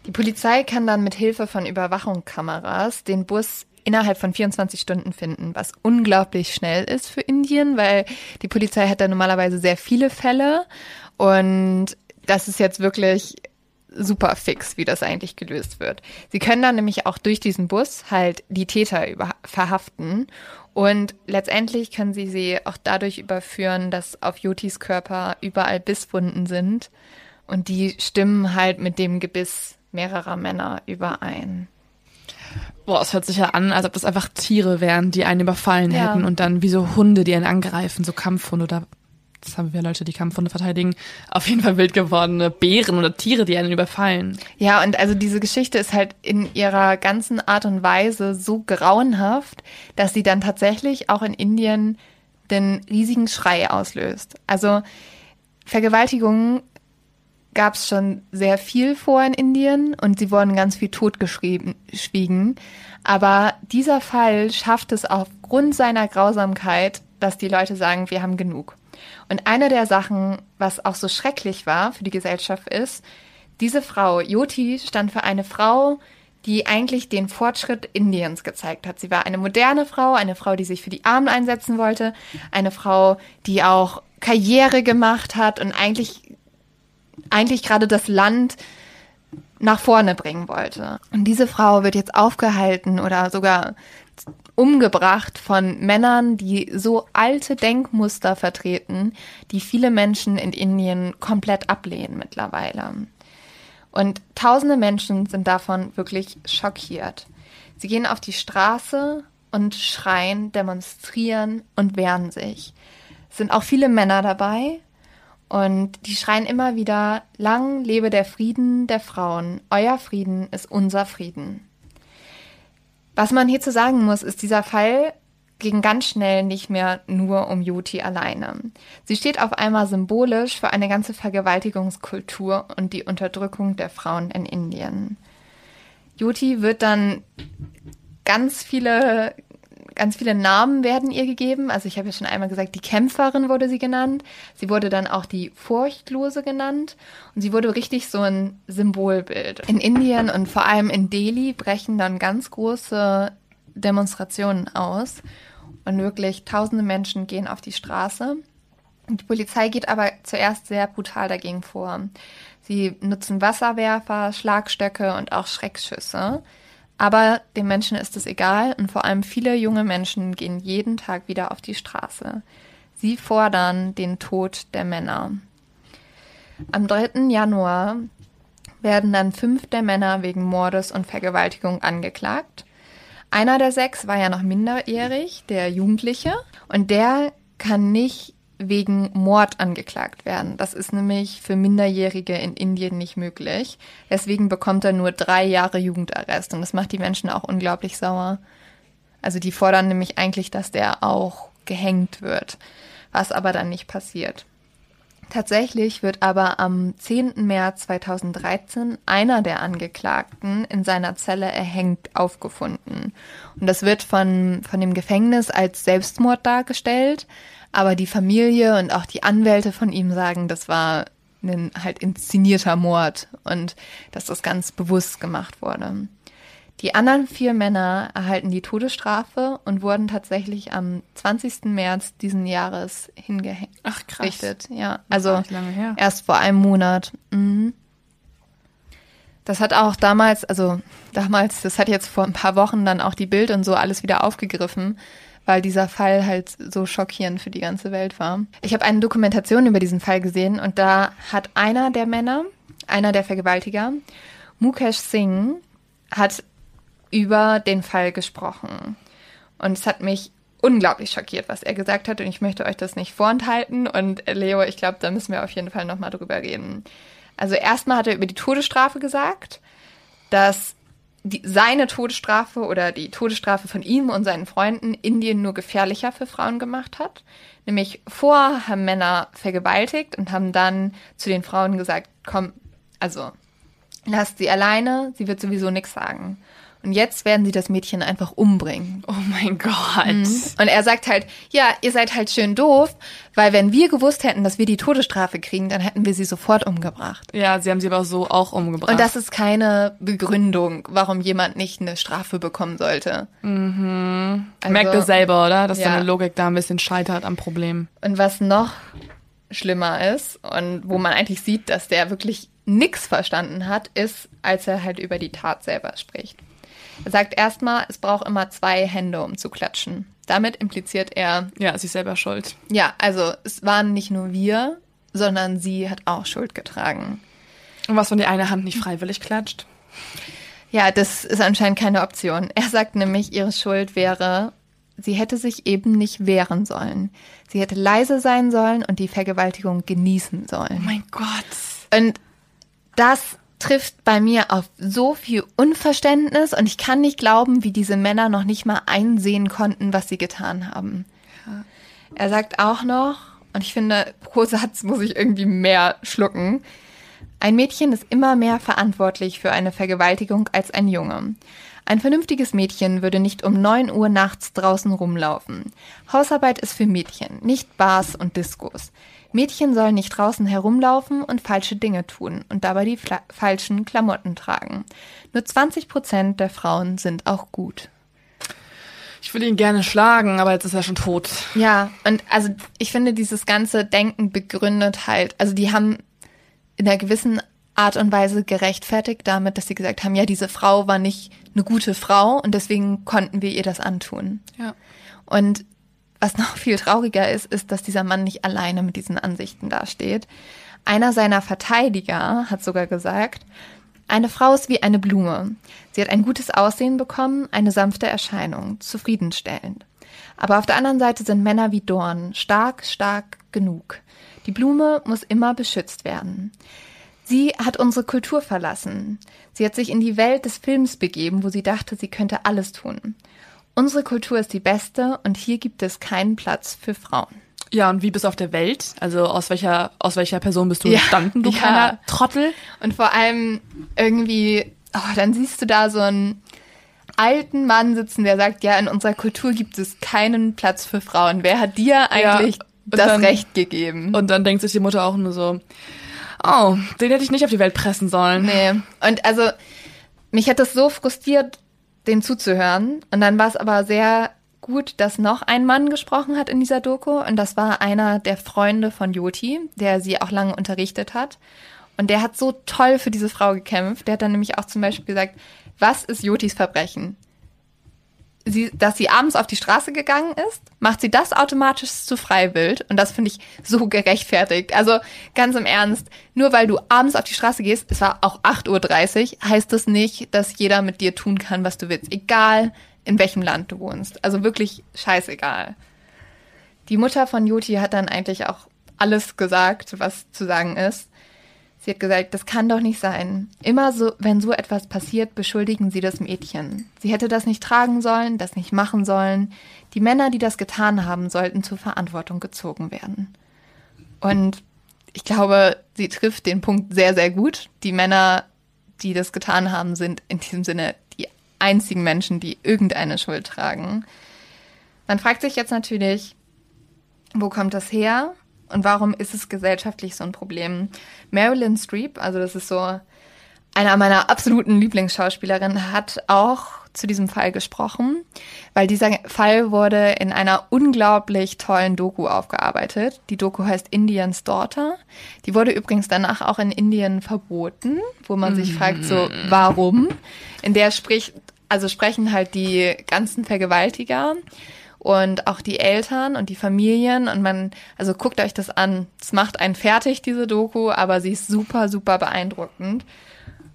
Die Polizei kann dann mit Hilfe von Überwachungskameras den Bus innerhalb von 24 Stunden finden, was unglaublich schnell ist für Indien, weil die Polizei hat da normalerweise sehr viele Fälle und das ist jetzt wirklich super fix, wie das eigentlich gelöst wird. Sie können dann nämlich auch durch diesen Bus halt die Täter über verhaften und letztendlich können sie sie auch dadurch überführen, dass auf Jotis Körper überall Bisswunden sind und die stimmen halt mit dem Gebiss mehrerer Männer überein. Boah, es hört sich ja an, als ob das einfach Tiere wären, die einen überfallen ja. hätten und dann wie so Hunde, die einen angreifen, so Kampfhunde oder das haben wir Leute, die Kampfhunde verteidigen, auf jeden Fall wild gewordene Bären oder Tiere, die einen überfallen. Ja, und also diese Geschichte ist halt in ihrer ganzen Art und Weise so grauenhaft, dass sie dann tatsächlich auch in Indien den riesigen Schrei auslöst. Also Vergewaltigungen gab es schon sehr viel vor in Indien und sie wurden ganz viel totgeschwiegen. Aber dieser Fall schafft es aufgrund seiner Grausamkeit, dass die Leute sagen, wir haben genug. Und eine der Sachen, was auch so schrecklich war für die Gesellschaft, ist, diese Frau, Yoti, stand für eine Frau, die eigentlich den Fortschritt Indiens gezeigt hat. Sie war eine moderne Frau, eine Frau, die sich für die Armen einsetzen wollte, eine Frau, die auch Karriere gemacht hat und eigentlich eigentlich gerade das Land nach vorne bringen wollte. Und diese Frau wird jetzt aufgehalten oder sogar umgebracht von Männern, die so alte Denkmuster vertreten, die viele Menschen in Indien komplett ablehnen mittlerweile. Und tausende Menschen sind davon wirklich schockiert. Sie gehen auf die Straße und schreien, demonstrieren und wehren sich. Es sind auch viele Männer dabei, und die schreien immer wieder, lang lebe der Frieden der Frauen, euer Frieden ist unser Frieden. Was man hierzu sagen muss, ist, dieser Fall ging ganz schnell nicht mehr nur um Joti alleine. Sie steht auf einmal symbolisch für eine ganze Vergewaltigungskultur und die Unterdrückung der Frauen in Indien. Joti wird dann ganz viele ganz viele Namen werden ihr gegeben. Also ich habe ja schon einmal gesagt, die Kämpferin wurde sie genannt. Sie wurde dann auch die Furchtlose genannt. Und sie wurde richtig so ein Symbolbild. In Indien und vor allem in Delhi brechen dann ganz große Demonstrationen aus. Und wirklich tausende Menschen gehen auf die Straße. Die Polizei geht aber zuerst sehr brutal dagegen vor. Sie nutzen Wasserwerfer, Schlagstöcke und auch Schreckschüsse. Aber den Menschen ist es egal und vor allem viele junge Menschen gehen jeden Tag wieder auf die Straße. Sie fordern den Tod der Männer. Am 3. Januar werden dann fünf der Männer wegen Mordes und Vergewaltigung angeklagt. Einer der sechs war ja noch minderjährig, der Jugendliche, und der kann nicht wegen Mord angeklagt werden. Das ist nämlich für Minderjährige in Indien nicht möglich. Deswegen bekommt er nur drei Jahre Jugendarrest und das macht die Menschen auch unglaublich sauer. Also die fordern nämlich eigentlich, dass der auch gehängt wird, was aber dann nicht passiert. Tatsächlich wird aber am 10. März 2013 einer der Angeklagten in seiner Zelle erhängt aufgefunden. Und das wird von, von dem Gefängnis als Selbstmord dargestellt. Aber die Familie und auch die Anwälte von ihm sagen, das war ein halt inszenierter Mord und dass das ganz bewusst gemacht wurde. Die anderen vier Männer erhalten die Todesstrafe und wurden tatsächlich am 20. März diesen Jahres hingehängt. Ach krass. Ja, also erst vor einem Monat. Mhm. Das hat auch damals, also damals, das hat jetzt vor ein paar Wochen dann auch die Bild und so alles wieder aufgegriffen, weil dieser Fall halt so schockierend für die ganze Welt war. Ich habe eine Dokumentation über diesen Fall gesehen und da hat einer der Männer, einer der Vergewaltiger, Mukesh Singh, hat über den Fall gesprochen. Und es hat mich unglaublich schockiert, was er gesagt hat. Und ich möchte euch das nicht vorenthalten. Und Leo, ich glaube, da müssen wir auf jeden Fall nochmal drüber reden. Also erstmal hat er über die Todesstrafe gesagt, dass die, seine Todesstrafe oder die Todesstrafe von ihm und seinen Freunden Indien nur gefährlicher für Frauen gemacht hat. Nämlich vorher haben Männer vergewaltigt und haben dann zu den Frauen gesagt, komm, also lasst sie alleine, sie wird sowieso nichts sagen. Und jetzt werden sie das Mädchen einfach umbringen. Oh mein Gott. Mhm. Und er sagt halt, ja, ihr seid halt schön doof, weil wenn wir gewusst hätten, dass wir die Todesstrafe kriegen, dann hätten wir sie sofort umgebracht. Ja, sie haben sie aber so auch umgebracht. Und das ist keine Begründung, warum jemand nicht eine Strafe bekommen sollte. mhm. Merkt ihr selber, oder? Dass ja. deine Logik da ein bisschen scheitert am Problem. Und was noch schlimmer ist und wo man eigentlich sieht, dass der wirklich nix verstanden hat, ist, als er halt über die Tat selber spricht. Er sagt erstmal, es braucht immer zwei Hände, um zu klatschen. Damit impliziert er, Ja, sich selber schuld. ja, also es waren nicht nur wir, sondern sie hat auch Schuld getragen. Und was, wenn die eine Hand nicht freiwillig klatscht? Ja, das ist anscheinend keine Option. Er sagt nämlich, ihre Schuld wäre, sie hätte sich eben nicht wehren sollen. Sie hätte leise sein sollen und die Vergewaltigung genießen sollen. Oh mein Gott. Und das trifft bei mir auf so viel Unverständnis und ich kann nicht glauben, wie diese Männer noch nicht mal einsehen konnten, was sie getan haben. Er sagt auch noch, und ich finde, pro Satz muss ich irgendwie mehr schlucken, ein Mädchen ist immer mehr verantwortlich für eine Vergewaltigung als ein Junge. Ein vernünftiges Mädchen würde nicht um 9 Uhr nachts draußen rumlaufen. Hausarbeit ist für Mädchen, nicht Bars und Diskos. Mädchen sollen nicht draußen herumlaufen und falsche Dinge tun und dabei die falschen Klamotten tragen. Nur 20 Prozent der Frauen sind auch gut. Ich will ihn gerne schlagen, aber jetzt ist er schon tot. Ja, und also ich finde, dieses ganze Denken begründet halt, also die haben in einer gewissen Art und Weise gerechtfertigt damit, dass sie gesagt haben, ja, diese Frau war nicht eine gute Frau und deswegen konnten wir ihr das antun. Ja. Und was noch viel trauriger ist, ist, dass dieser Mann nicht alleine mit diesen Ansichten dasteht. Einer seiner Verteidiger hat sogar gesagt, eine Frau ist wie eine Blume. Sie hat ein gutes Aussehen bekommen, eine sanfte Erscheinung, zufriedenstellend. Aber auf der anderen Seite sind Männer wie Dorn, stark, stark genug. Die Blume muss immer beschützt werden. Sie hat unsere Kultur verlassen. Sie hat sich in die Welt des Films begeben, wo sie dachte, sie könnte alles tun. Unsere Kultur ist die beste und hier gibt es keinen Platz für Frauen. Ja, und wie bist du auf der Welt? Also aus welcher, aus welcher Person bist du Ja. entstanden, du Ja. kleiner Trottel? Und vor allem irgendwie, oh, dann siehst du da so einen alten Mann sitzen, der sagt, ja, in unserer Kultur gibt es keinen Platz für Frauen. Wer hat dir eigentlich und das dann- Recht gegeben? Und dann denkt sich die Mutter auch nur so, oh, den hätte ich nicht auf die Welt pressen sollen. Nee. Und also, mich hat das so frustriert, den zuzuhören. Und dann war es aber sehr gut, dass noch ein Mann gesprochen hat in dieser Doku. Und das war einer der Freunde von Joti, der sie auch lange unterrichtet hat. Und der hat so toll für diese Frau gekämpft. Der hat dann nämlich auch zum Beispiel gesagt, was ist Jotis Verbrechen? Sie, dass sie abends auf die Straße gegangen ist, macht sie das automatisch zu freiwillig. Und das finde ich so gerechtfertigt. Also ganz im Ernst, nur weil du abends auf die Straße gehst, es war auch 8.30 Uhr, heißt das nicht, dass jeder mit dir tun kann, was du willst. Egal, in welchem Land du wohnst. Also wirklich scheißegal. Die Mutter von Joti hat dann eigentlich auch alles gesagt, was zu sagen ist. Sie hat gesagt, das kann doch nicht sein. Immer so, wenn so etwas passiert, beschuldigen sie das Mädchen. Sie hätte das nicht tragen sollen, das nicht machen sollen. Die Männer, die das getan haben, sollten zur Verantwortung gezogen werden. Und ich glaube, sie trifft den Punkt sehr, sehr gut. Die Männer, die das getan haben, sind in diesem Sinne die einzigen Menschen, die irgendeine Schuld tragen. Man fragt sich jetzt natürlich, wo kommt das her? Und warum ist es gesellschaftlich so ein Problem? Marilyn Streep, also das ist so einer meiner absoluten Lieblingsschauspielerinnen, hat auch zu diesem Fall gesprochen, weil dieser Fall wurde in einer unglaublich tollen Doku aufgearbeitet. Die Doku heißt Indians Daughter. Die wurde übrigens danach auch in Indien verboten, wo man sich fragt, so warum? In der spricht, also sprechen halt die ganzen Vergewaltiger und auch die Eltern und die Familien und man, also guckt euch das an. Es macht einen fertig, diese Doku, aber sie ist super, super beeindruckend.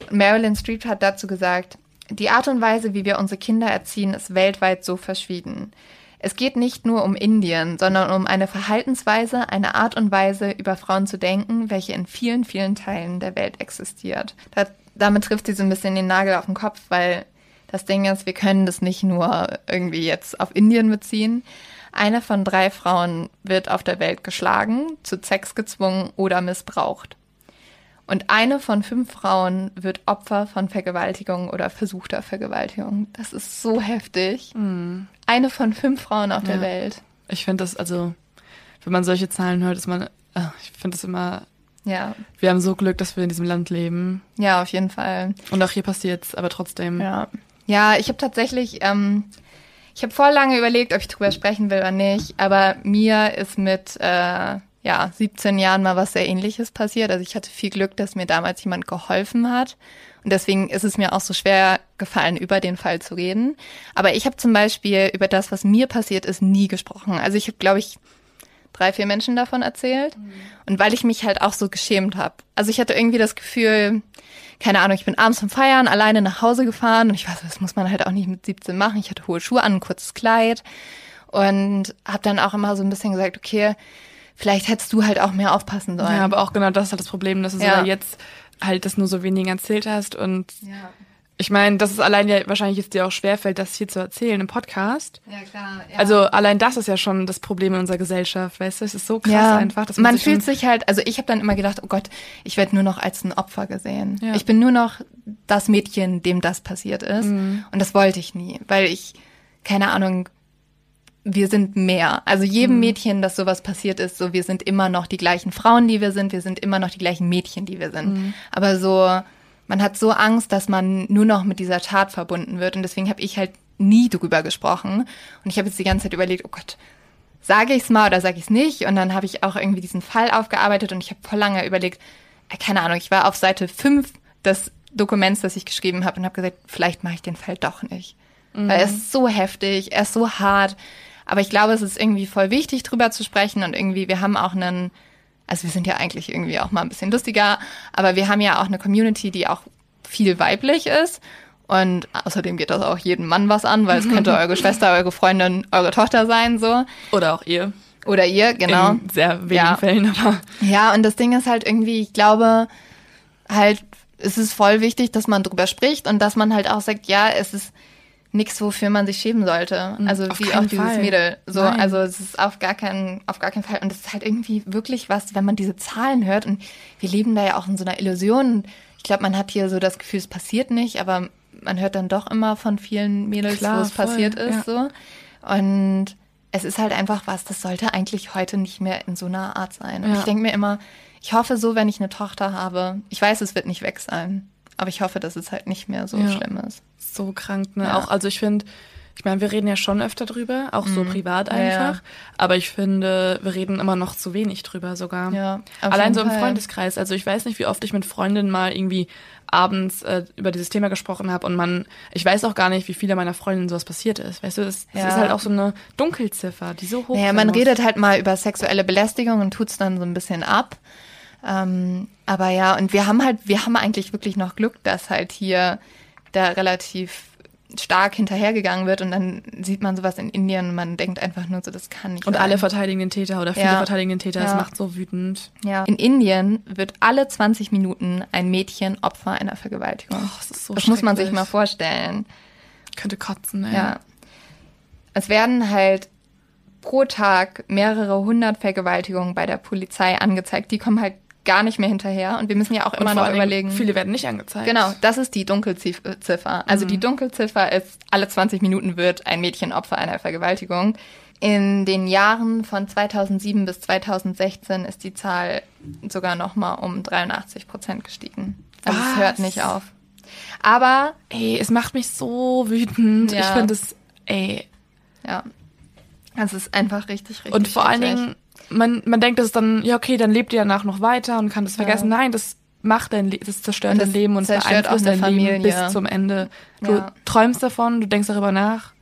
Marilyn Streep hat dazu gesagt, die Art und Weise, wie wir unsere Kinder erziehen, ist weltweit so verschwiegen. Es geht nicht nur um Indien, sondern um eine Verhaltensweise, eine Art und Weise, über Frauen zu denken, welche in vielen, vielen Teilen der Welt existiert. Da, damit trifft sie so ein bisschen den Nagel auf den Kopf, weil Das Ding ist, wir können das nicht nur irgendwie jetzt auf Indien beziehen. Eine von drei Frauen wird auf der Welt geschlagen, zu Sex gezwungen oder missbraucht. Und eine von fünf Frauen wird Opfer von Vergewaltigung oder versuchter Vergewaltigung. Das ist so heftig. Mhm. Eine von fünf Frauen auf ja. der Welt. Ich finde das, also, wenn man solche Zahlen hört, ist man, äh, ich finde das immer ja. Wir haben so Glück, dass wir in diesem Land leben. Ja, auf jeden Fall. Und auch hier passiert es, aber trotzdem. Ja. Ja, ich habe tatsächlich, ähm, ich habe voll lange überlegt, ob ich drüber sprechen will oder nicht, aber mir ist mit äh, ja 17 Jahren mal was sehr Ähnliches passiert. Also ich hatte viel Glück, dass mir damals jemand geholfen hat. Und deswegen ist es mir auch so schwer gefallen, über den Fall zu reden. Aber ich habe zum Beispiel über das, was mir passiert ist, nie gesprochen. Also ich habe, glaube ich, drei, vier Menschen davon erzählt. Mhm. Und weil ich mich halt auch so geschämt habe. Also ich hatte irgendwie das Gefühl, keine Ahnung, ich bin abends vom Feiern alleine nach Hause gefahren und ich weiß, das muss man halt auch nicht mit 17 machen. Ich hatte hohe Schuhe an, ein kurzes Kleid und habe dann auch immer so ein bisschen gesagt, okay, vielleicht hättest du halt auch mehr aufpassen sollen. Ja, aber auch genau das ist halt das Problem, dass du ja. jetzt halt das nur so wenig erzählt hast und ja. Ich meine, dass es allein ja wahrscheinlich jetzt dir auch schwerfällt, das hier zu erzählen im Podcast. Ja, klar. Ja. Also allein das ist ja schon das Problem in unserer Gesellschaft, weißt du? Es ist so krass ja, einfach. Dass man, man sich fühlt sich halt, also ich habe dann immer gedacht, oh Gott, ich werde nur noch als ein Opfer gesehen. Ja. Ich bin nur noch das Mädchen, dem das passiert ist. Mhm. Und das wollte ich nie, weil ich, keine Ahnung, wir sind mehr. Also jedem mhm. Mädchen, das sowas passiert ist, so wir sind immer noch die gleichen Frauen, die wir sind, wir sind immer noch die gleichen Mädchen, die wir sind. Mhm. Aber so man hat so Angst, dass man nur noch mit dieser Tat verbunden wird. Und deswegen habe ich halt nie drüber gesprochen. Und ich habe jetzt die ganze Zeit überlegt, oh Gott, sage ich es mal oder sage ich es nicht? Und dann habe ich auch irgendwie diesen Fall aufgearbeitet und ich habe voll lange überlegt, äh, keine Ahnung, ich war auf Seite 5 des Dokuments, das ich geschrieben habe und habe gesagt, vielleicht mache ich den Fall doch nicht. Mhm. Weil er ist so heftig, er ist so hart. Aber ich glaube, es ist irgendwie voll wichtig, drüber zu sprechen und irgendwie, wir haben auch einen also wir sind ja eigentlich irgendwie auch mal ein bisschen lustiger, aber wir haben ja auch eine Community, die auch viel weiblich ist. Und außerdem geht das auch jedem Mann was an, weil es könnte eure Schwester, eure Freundin, eure Tochter sein, so. Oder auch ihr. Oder ihr, genau. In sehr wenigen ja. Fällen, aber. Ja, und das Ding ist halt irgendwie, ich glaube, halt, es ist voll wichtig, dass man drüber spricht und dass man halt auch sagt, ja, es ist, nichts, wofür man sich schämen sollte. Mhm. Also auf wie auch dieses Fall. Mädel. So, Nein. also es ist auf gar keinen, auf gar keinen Fall. Und es ist halt irgendwie wirklich was, wenn man diese Zahlen hört. Und wir leben da ja auch in so einer Illusion. Ich glaube, man hat hier so das Gefühl, es passiert nicht, aber man hört dann doch immer von vielen Mädels, wo es passiert ist. Ja. So. Und es ist halt einfach was, das sollte eigentlich heute nicht mehr in so einer Art sein. Und ja. ich denke mir immer, ich hoffe so, wenn ich eine Tochter habe, ich weiß, es wird nicht weg sein. Aber ich hoffe, dass es halt nicht mehr so ja. schlimm ist. So krank, ne? Ja. Auch, also ich finde, ich meine, wir reden ja schon öfter drüber, auch mhm. so privat einfach. Ja, aber ich finde, wir reden immer noch zu wenig drüber sogar. Ja, Allein so im. Freundeskreis. Also ich weiß nicht, wie oft ich mit Freundinnen mal irgendwie abends äh, über dieses Thema gesprochen habe und man, ich weiß auch gar nicht, wie viele meiner Freundinnen sowas passiert ist. Weißt du, das, das ja. ist halt auch so eine Dunkelziffer, die so hoch ist. Ja, man muss. redet halt mal über sexuelle Belästigung und tut's dann so ein bisschen ab. Ähm, aber ja, und wir haben halt, wir haben eigentlich wirklich noch Glück, dass halt hier da relativ stark hinterhergegangen wird und dann sieht man sowas in Indien und man denkt einfach nur so, das kann nicht Und sein. alle verteidigen den Täter oder viele ja. verteidigen den Täter, ja. das macht so wütend. Ja. In Indien wird alle 20 Minuten ein Mädchen Opfer einer Vergewaltigung. Oh, das ist so das muss man sich mal vorstellen. Könnte kotzen, ey. Ja. Es werden halt pro Tag mehrere hundert Vergewaltigungen bei der Polizei angezeigt. Die kommen halt gar nicht mehr hinterher. Und wir müssen ja auch immer noch überlegen. Viele werden nicht angezeigt. Genau, das ist die Dunkelziffer. Also mhm. die Dunkelziffer ist, alle 20 Minuten wird ein Mädchen Opfer einer Vergewaltigung. In den Jahren von 2007 bis 2016 ist die Zahl sogar noch mal um 83 Prozent gestiegen. Also Was? es hört nicht auf. Aber ey, es macht mich so wütend. Ja. Ich finde es, ey. Ja. Es ist einfach richtig, richtig. Und vor allen Dingen man, man denkt, das ist dann, ja, okay, dann lebt ihr danach noch weiter und kann das vergessen. Ja. Nein, das macht dein Leben, das zerstört das dein Leben und beeinflusst dein Familie. Leben bis zum Ende. Du ja. träumst davon, du denkst darüber nach.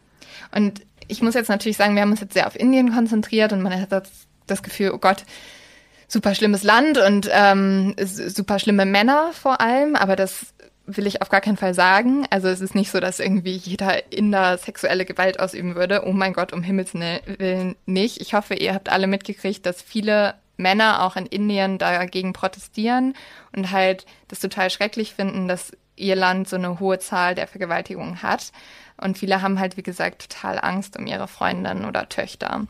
Und ich muss jetzt natürlich sagen, wir haben uns jetzt sehr auf Indien konzentriert und man hat das, das Gefühl, oh Gott, super schlimmes Land und ähm, super schlimme Männer vor allem, aber das will ich auf gar keinen Fall sagen. Also es ist nicht so, dass irgendwie jeder Inder sexuelle Gewalt ausüben würde. Oh mein Gott, um Himmels Willen nicht. Ich hoffe, ihr habt alle mitgekriegt, dass viele Männer auch in Indien dagegen protestieren und halt das total schrecklich finden, dass ihr Land so eine hohe Zahl der Vergewaltigungen hat. Und viele haben halt, wie gesagt, total Angst um ihre Freundinnen oder Töchter.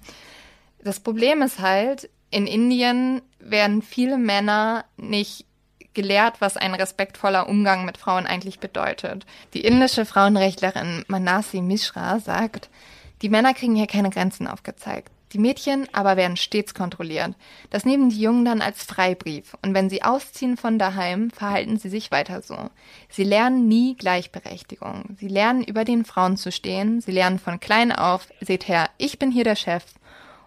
Das Problem ist halt, in Indien werden viele Männer nicht gelehrt, was ein respektvoller Umgang mit Frauen eigentlich bedeutet. Die indische Frauenrechtlerin Manasi Mishra sagt, die Männer kriegen hier keine Grenzen aufgezeigt. Die Mädchen aber werden stets kontrolliert. Das nehmen die Jungen dann als Freibrief. Und wenn sie ausziehen von daheim, verhalten sie sich weiter so. Sie lernen nie Gleichberechtigung. Sie lernen über den Frauen zu stehen. Sie lernen von klein auf, seht her, ich bin hier der Chef.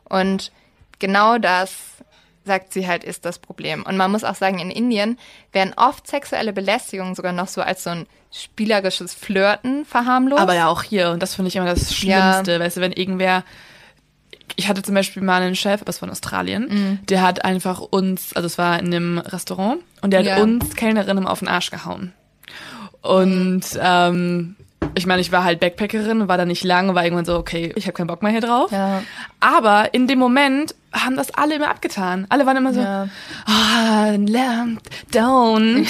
Und genau das sagt sie halt, ist das Problem. Und man muss auch sagen, in Indien werden oft sexuelle Belästigungen sogar noch so als so ein spielerisches Flirten verharmlost. Aber ja auch hier, und das finde ich immer das Schlimmste, ja. weißt du, wenn irgendwer ich hatte zum Beispiel mal einen Chef, aber es von Australien, mhm. der hat einfach uns, also es war in einem Restaurant, und der hat ja. uns Kellnerinnen auf den Arsch gehauen. Und ähm, ich meine, ich war halt Backpackerin, war da nicht lang, war irgendwann so, okay, ich habe keinen Bock mehr hier drauf. Ja. Aber in dem Moment haben das alle immer abgetan. Alle waren immer so, ja. oh, down,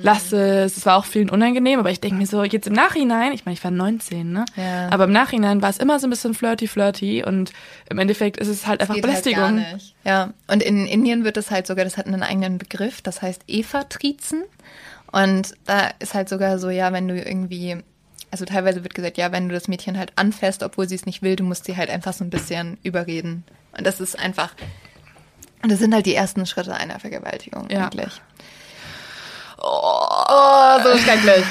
lass es. Es war auch vielen unangenehm, aber ich denke mir so, jetzt im Nachhinein, ich meine, ich war 19, ne? Ja. Aber im Nachhinein war es immer so ein bisschen flirty, flirty und im Endeffekt ist es halt das einfach halt Belästigung. Halt ja, und in Indien wird es halt sogar, das hat einen eigenen Begriff, das heißt Eva-Trizen. Und da ist halt sogar so, ja, wenn du irgendwie also teilweise wird gesagt, ja, wenn du das Mädchen halt anfährst, obwohl sie es nicht will, du musst sie halt einfach so ein bisschen überreden. Und das ist einfach, und das sind halt die ersten Schritte einer Vergewaltigung ja. eigentlich. Oh, oh so schrecklich.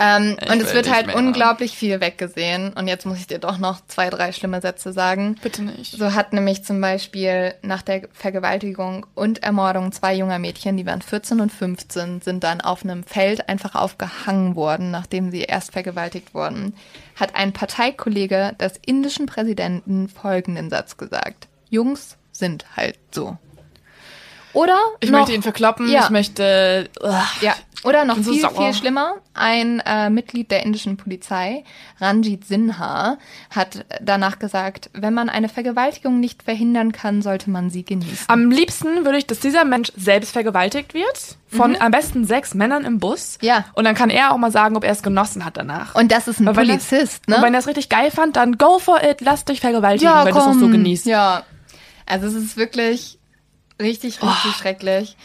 Ähm, und es wird halt unglaublich viel weggesehen. Und jetzt muss ich dir doch noch zwei, drei schlimme Sätze sagen. Bitte nicht. So hat nämlich zum Beispiel nach der Vergewaltigung und Ermordung zwei junger Mädchen, die waren 14 und 15, sind dann auf einem Feld einfach aufgehangen worden, nachdem sie erst vergewaltigt wurden. Hat ein Parteikollege des indischen Präsidenten folgenden Satz gesagt. Jungs sind halt so. Oder? Ich noch, möchte ihn verkloppen, ja. ich möchte. Ugh, ja, oder noch viel, so viel schlimmer, ein äh, Mitglied der indischen Polizei, Ranjit Sinha, hat danach gesagt, wenn man eine Vergewaltigung nicht verhindern kann, sollte man sie genießen. Am liebsten würde ich, dass dieser Mensch selbst vergewaltigt wird, von mhm. am besten sechs Männern im Bus. Ja. Und dann kann er auch mal sagen, ob er es genossen hat danach. Und das ist ein Aber Polizist, ne? Und wenn er es richtig geil fand, dann go for it, lasst euch vergewaltigen, ja, wenn das auch so genießt. Ja. Also es ist wirklich richtig, richtig oh. schrecklich.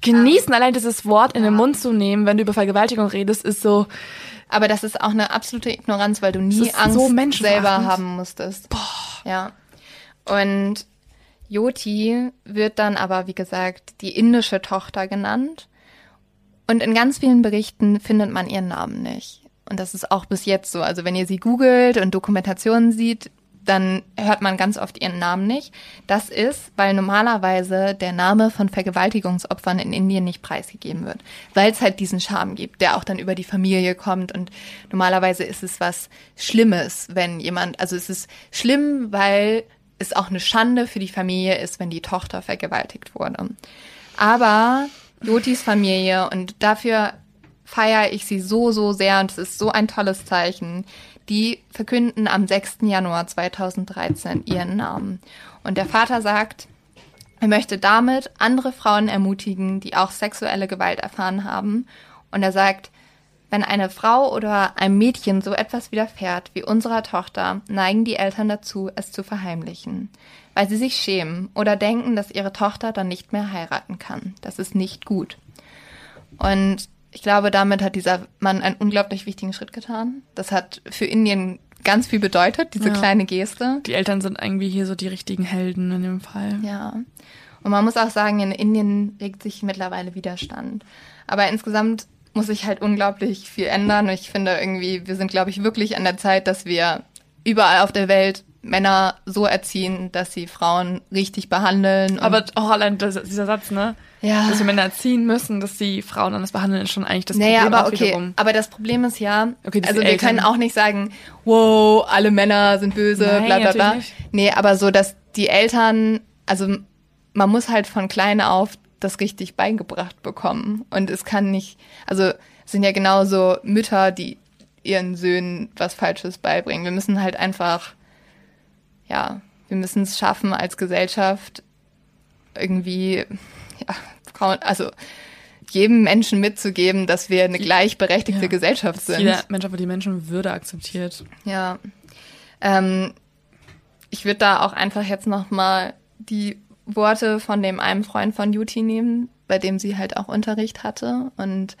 Genießen, allein dieses Wort in den Mund zu nehmen, wenn du über Vergewaltigung redest, ist so. Aber das ist auch eine absolute Ignoranz, weil du nie Angst so selber haben musstest. Boah. Ja. Und Joti wird dann aber, wie gesagt, die indische Tochter genannt. Und in ganz vielen Berichten findet man ihren Namen nicht. Und das ist auch bis jetzt so. Also wenn ihr sie googelt und Dokumentationen sieht, dann hört man ganz oft ihren Namen nicht. Das ist, weil normalerweise der Name von Vergewaltigungsopfern in Indien nicht preisgegeben wird, weil es halt diesen Charme gibt, der auch dann über die Familie kommt und normalerweise ist es was Schlimmes, wenn jemand, also es ist schlimm, weil es auch eine Schande für die Familie ist, wenn die Tochter vergewaltigt wurde. Aber Jotis Familie und dafür feiere ich sie so, so sehr und es ist so ein tolles Zeichen die verkünden am 6. Januar 2013 ihren Namen. Und der Vater sagt, er möchte damit andere Frauen ermutigen, die auch sexuelle Gewalt erfahren haben. Und er sagt, wenn eine Frau oder ein Mädchen so etwas widerfährt wie unserer Tochter, neigen die Eltern dazu, es zu verheimlichen, weil sie sich schämen oder denken, dass ihre Tochter dann nicht mehr heiraten kann. Das ist nicht gut. Und ich glaube, damit hat dieser Mann einen unglaublich wichtigen Schritt getan. Das hat für Indien ganz viel bedeutet, diese ja. kleine Geste. Die Eltern sind irgendwie hier so die richtigen Helden in dem Fall. Ja. Und man muss auch sagen, in Indien regt sich mittlerweile Widerstand. Aber insgesamt muss sich halt unglaublich viel ändern. Und ich finde irgendwie, wir sind, glaube ich, wirklich an der Zeit, dass wir überall auf der Welt Männer so erziehen, dass sie Frauen richtig behandeln. Aber auch allein das, dieser Satz, ne? Ja. Dass wir Männer erziehen müssen, dass sie Frauen anders behandeln, ist schon eigentlich das naja, Problem. Naja, aber okay. Wiederum. Aber das Problem ist ja, okay, also wir Eltern. können auch nicht sagen, wow, alle Männer sind böse, Nein, bla bla bla. Nicht. Nee, aber so, dass die Eltern, also man muss halt von klein auf das richtig beigebracht bekommen. Und es kann nicht, also es sind ja genauso Mütter, die ihren Söhnen was Falsches beibringen. Wir müssen halt einfach ja, wir müssen es schaffen als Gesellschaft irgendwie, ja, Frauen, also jedem Menschen mitzugeben, dass wir eine gleichberechtigte Ja. Gesellschaft sind. Jeder Mensch aber die Menschenwürde akzeptiert. Ja. Ähm, ich würde da auch einfach jetzt nochmal die Worte von dem einen Freund von Juti nehmen, bei dem sie halt auch Unterricht hatte. Und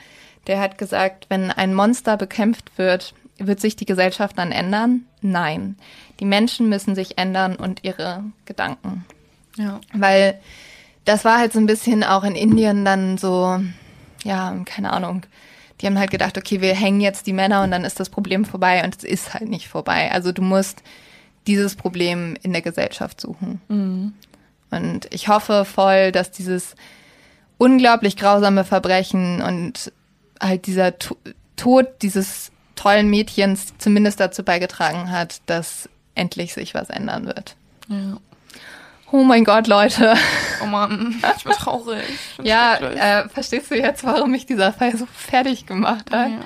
der hat gesagt, wenn ein Monster bekämpft wird, wird sich die Gesellschaft dann ändern? Nein. Die Menschen müssen sich ändern und ihre Gedanken. Ja. Weil das war halt so ein bisschen auch in Indien dann so, ja, keine Ahnung. Die haben halt gedacht, okay, wir hängen jetzt die Männer und dann ist das Problem vorbei und es ist halt nicht vorbei. Also du musst dieses Problem in der Gesellschaft suchen. Und ich hoffe voll, dass dieses unglaublich grausame Verbrechen und halt dieser To- Tod dieses tollen Mädchens zumindest dazu beigetragen hat, dass endlich sich was ändern wird. ja. Oh mein Gott, Leute. Oh Mann, ich bin traurig. Ich bin Ja, äh, verstehst du jetzt, warum mich dieser Fall so fertig gemacht hat? ja.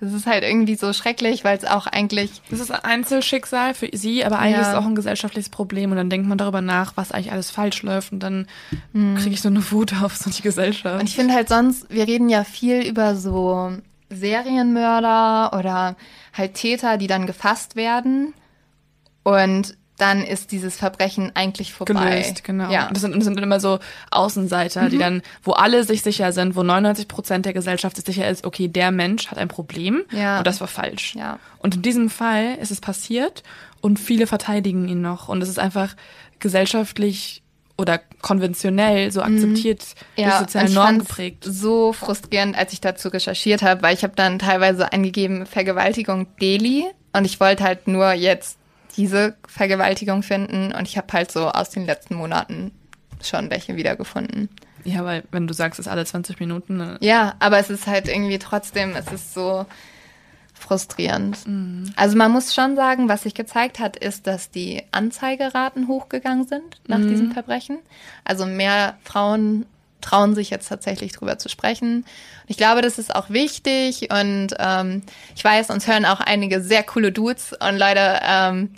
Das ist halt irgendwie so schrecklich, weil es auch eigentlich, Das ist ein Einzelschicksal für sie, aber eigentlich Ja. ist es auch ein gesellschaftliches Problem. Und dann denkt man darüber nach, was eigentlich alles falsch läuft. Und dann kriege ich so eine Wut auf so die Gesellschaft. und ich finde halt sonst, wir reden ja viel über so Serienmörder oder halt Täter, die dann gefasst werden und dann ist dieses Verbrechen eigentlich vorbei. gelöst, genau. Ja. Und das sind, das sind immer so Außenseiter, die dann, wo alle sich sicher sind, wo 99 Prozent der Gesellschaft sich sicher ist, okay, der Mensch hat ein Problem Ja. und das war falsch. Ja. Und in diesem Fall ist es passiert und viele verteidigen ihn noch und es ist einfach gesellschaftlich oder konventionell so akzeptiert, durch und soziale ich Normen geprägt. so frustrierend, als ich dazu recherchiert habe, weil ich habe dann teilweise eingegeben Vergewaltigung Delhi und ich wollte halt nur jetzt diese Vergewaltigung finden und ich habe halt so aus den letzten Monaten schon welche wiedergefunden. Ja, weil wenn du sagst, es ist alle 20 Minuten, ne? Ja, aber es ist halt irgendwie trotzdem, es ist so frustrierend. Also man muss schon sagen, was sich gezeigt hat, ist, dass die Anzeigeraten hochgegangen sind nach diesem Verbrechen. Also mehr Frauen trauen sich jetzt tatsächlich drüber zu sprechen. Und ich glaube, das ist auch wichtig und ähm, ich weiß, uns hören auch einige sehr coole Dudes und Leute, ähm,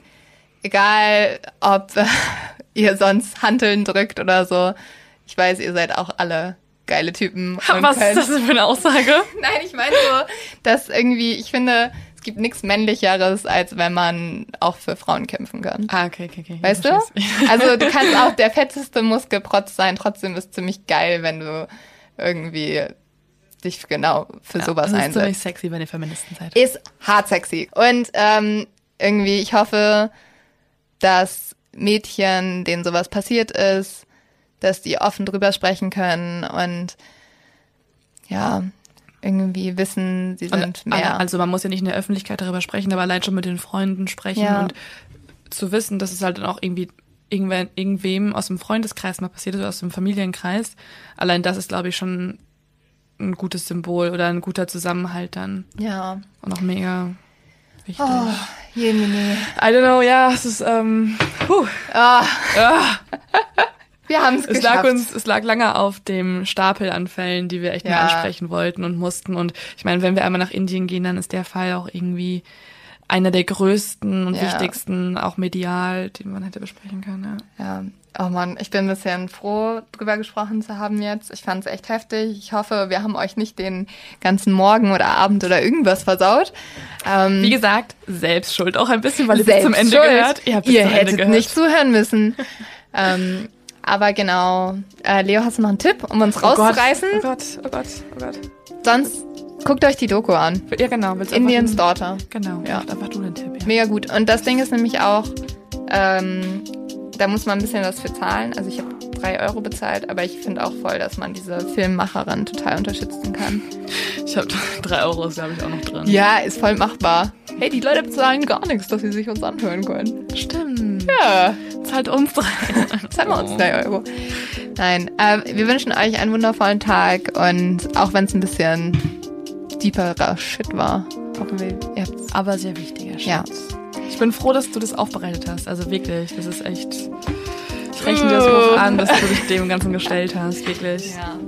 egal ob äh, ihr sonst Hanteln drückt oder so, ich weiß, ihr seid auch alle geile Typen. Was ist das denn für eine Aussage? Nein, ich meine so, dass irgendwie, ich finde, gibt nichts männlicheres, als wenn man auch für Frauen kämpfen kann. Ah, okay, okay, okay. Weißt du? Ich versteh's. Also du kannst auch der fetteste Muskelprotz sein, trotzdem ist es ziemlich geil, wenn du irgendwie dich genau für sowas das ist einsetzt. ziemlich sexy, wenn ihr Feministen seid. Ist hart sexy. Und ähm, irgendwie, ich hoffe, dass Mädchen, denen sowas passiert ist, dass die offen drüber sprechen können und ja, irgendwie wissen, sie sind Und, mehr. Also man muss ja nicht in der Öffentlichkeit darüber sprechen, aber allein schon mit den Freunden sprechen Ja. und zu wissen, dass es halt dann auch irgendwie irgendwer, irgendwem aus dem Freundeskreis mal passiert ist oder aus dem Familienkreis. Allein das ist, glaube ich, schon ein gutes Symbol oder ein guter Zusammenhalt dann. ja. Und auch mega wichtig. Oh, Jemini. I don't know, ja, es ist, ähm, puh, Ah, ah, wir haben es geschafft. lag uns, es lag lange auf dem Stapel an Fällen, die wir echt mal Ja. ansprechen wollten und mussten. Und ich meine, wenn wir einmal nach Indien gehen, dann ist der Fall auch irgendwie einer der größten und Ja. wichtigsten, auch medial, den man hätte besprechen können. Ja. Ja, oh Mann, ich bin ein bisschen froh, drüber gesprochen zu haben jetzt. Ich fand es echt heftig. Ich hoffe, wir haben euch nicht den ganzen Morgen oder Abend oder irgendwas versaut. Ähm, Wie gesagt, selbst schuld auch ein bisschen, weil ihr bis selbst zum Ende gehört. Ihr, habt Ihr hättet gehört. nicht zuhören müssen. ähm, aber genau. Äh, Leo, hast du noch einen Tipp, um uns Oh Gott, rauszureißen? Oh Gott, oh Gott, oh Gott. Sonst guckt euch die Doku an. Ja, genau. willst du Indians Daughter. Genau, Ja. ja. einfach du den Tipp. Ja. Mega gut. Und das Ding ist nämlich auch, ähm, da muss man ein bisschen was für zahlen. Also ich habe drei Euro bezahlt, aber ich finde auch voll, dass man diese Filmmacherin total unterstützen kann. Ich habe drei Euro, ist glaube ich auch noch drin. Ja, ist voll machbar. Hey, die Leute bezahlen gar nichts, dass sie sich uns anhören können. Stimmt. Ja, Zahlt uns drei. zahlen wir uns drei Euro. Nein, äh, wir wünschen euch einen wundervollen Tag und auch wenn es ein bisschen deeperer Shit war, hoffen wir, ihr habt's. Aber sehr wichtiger Schatz. Ja. Ich bin froh, dass du das aufbereitet hast. Also wirklich, das ist echt. Ich rechne dir das hoch an, dass du dich dem Ganzen gestellt hast. Wirklich. Ja.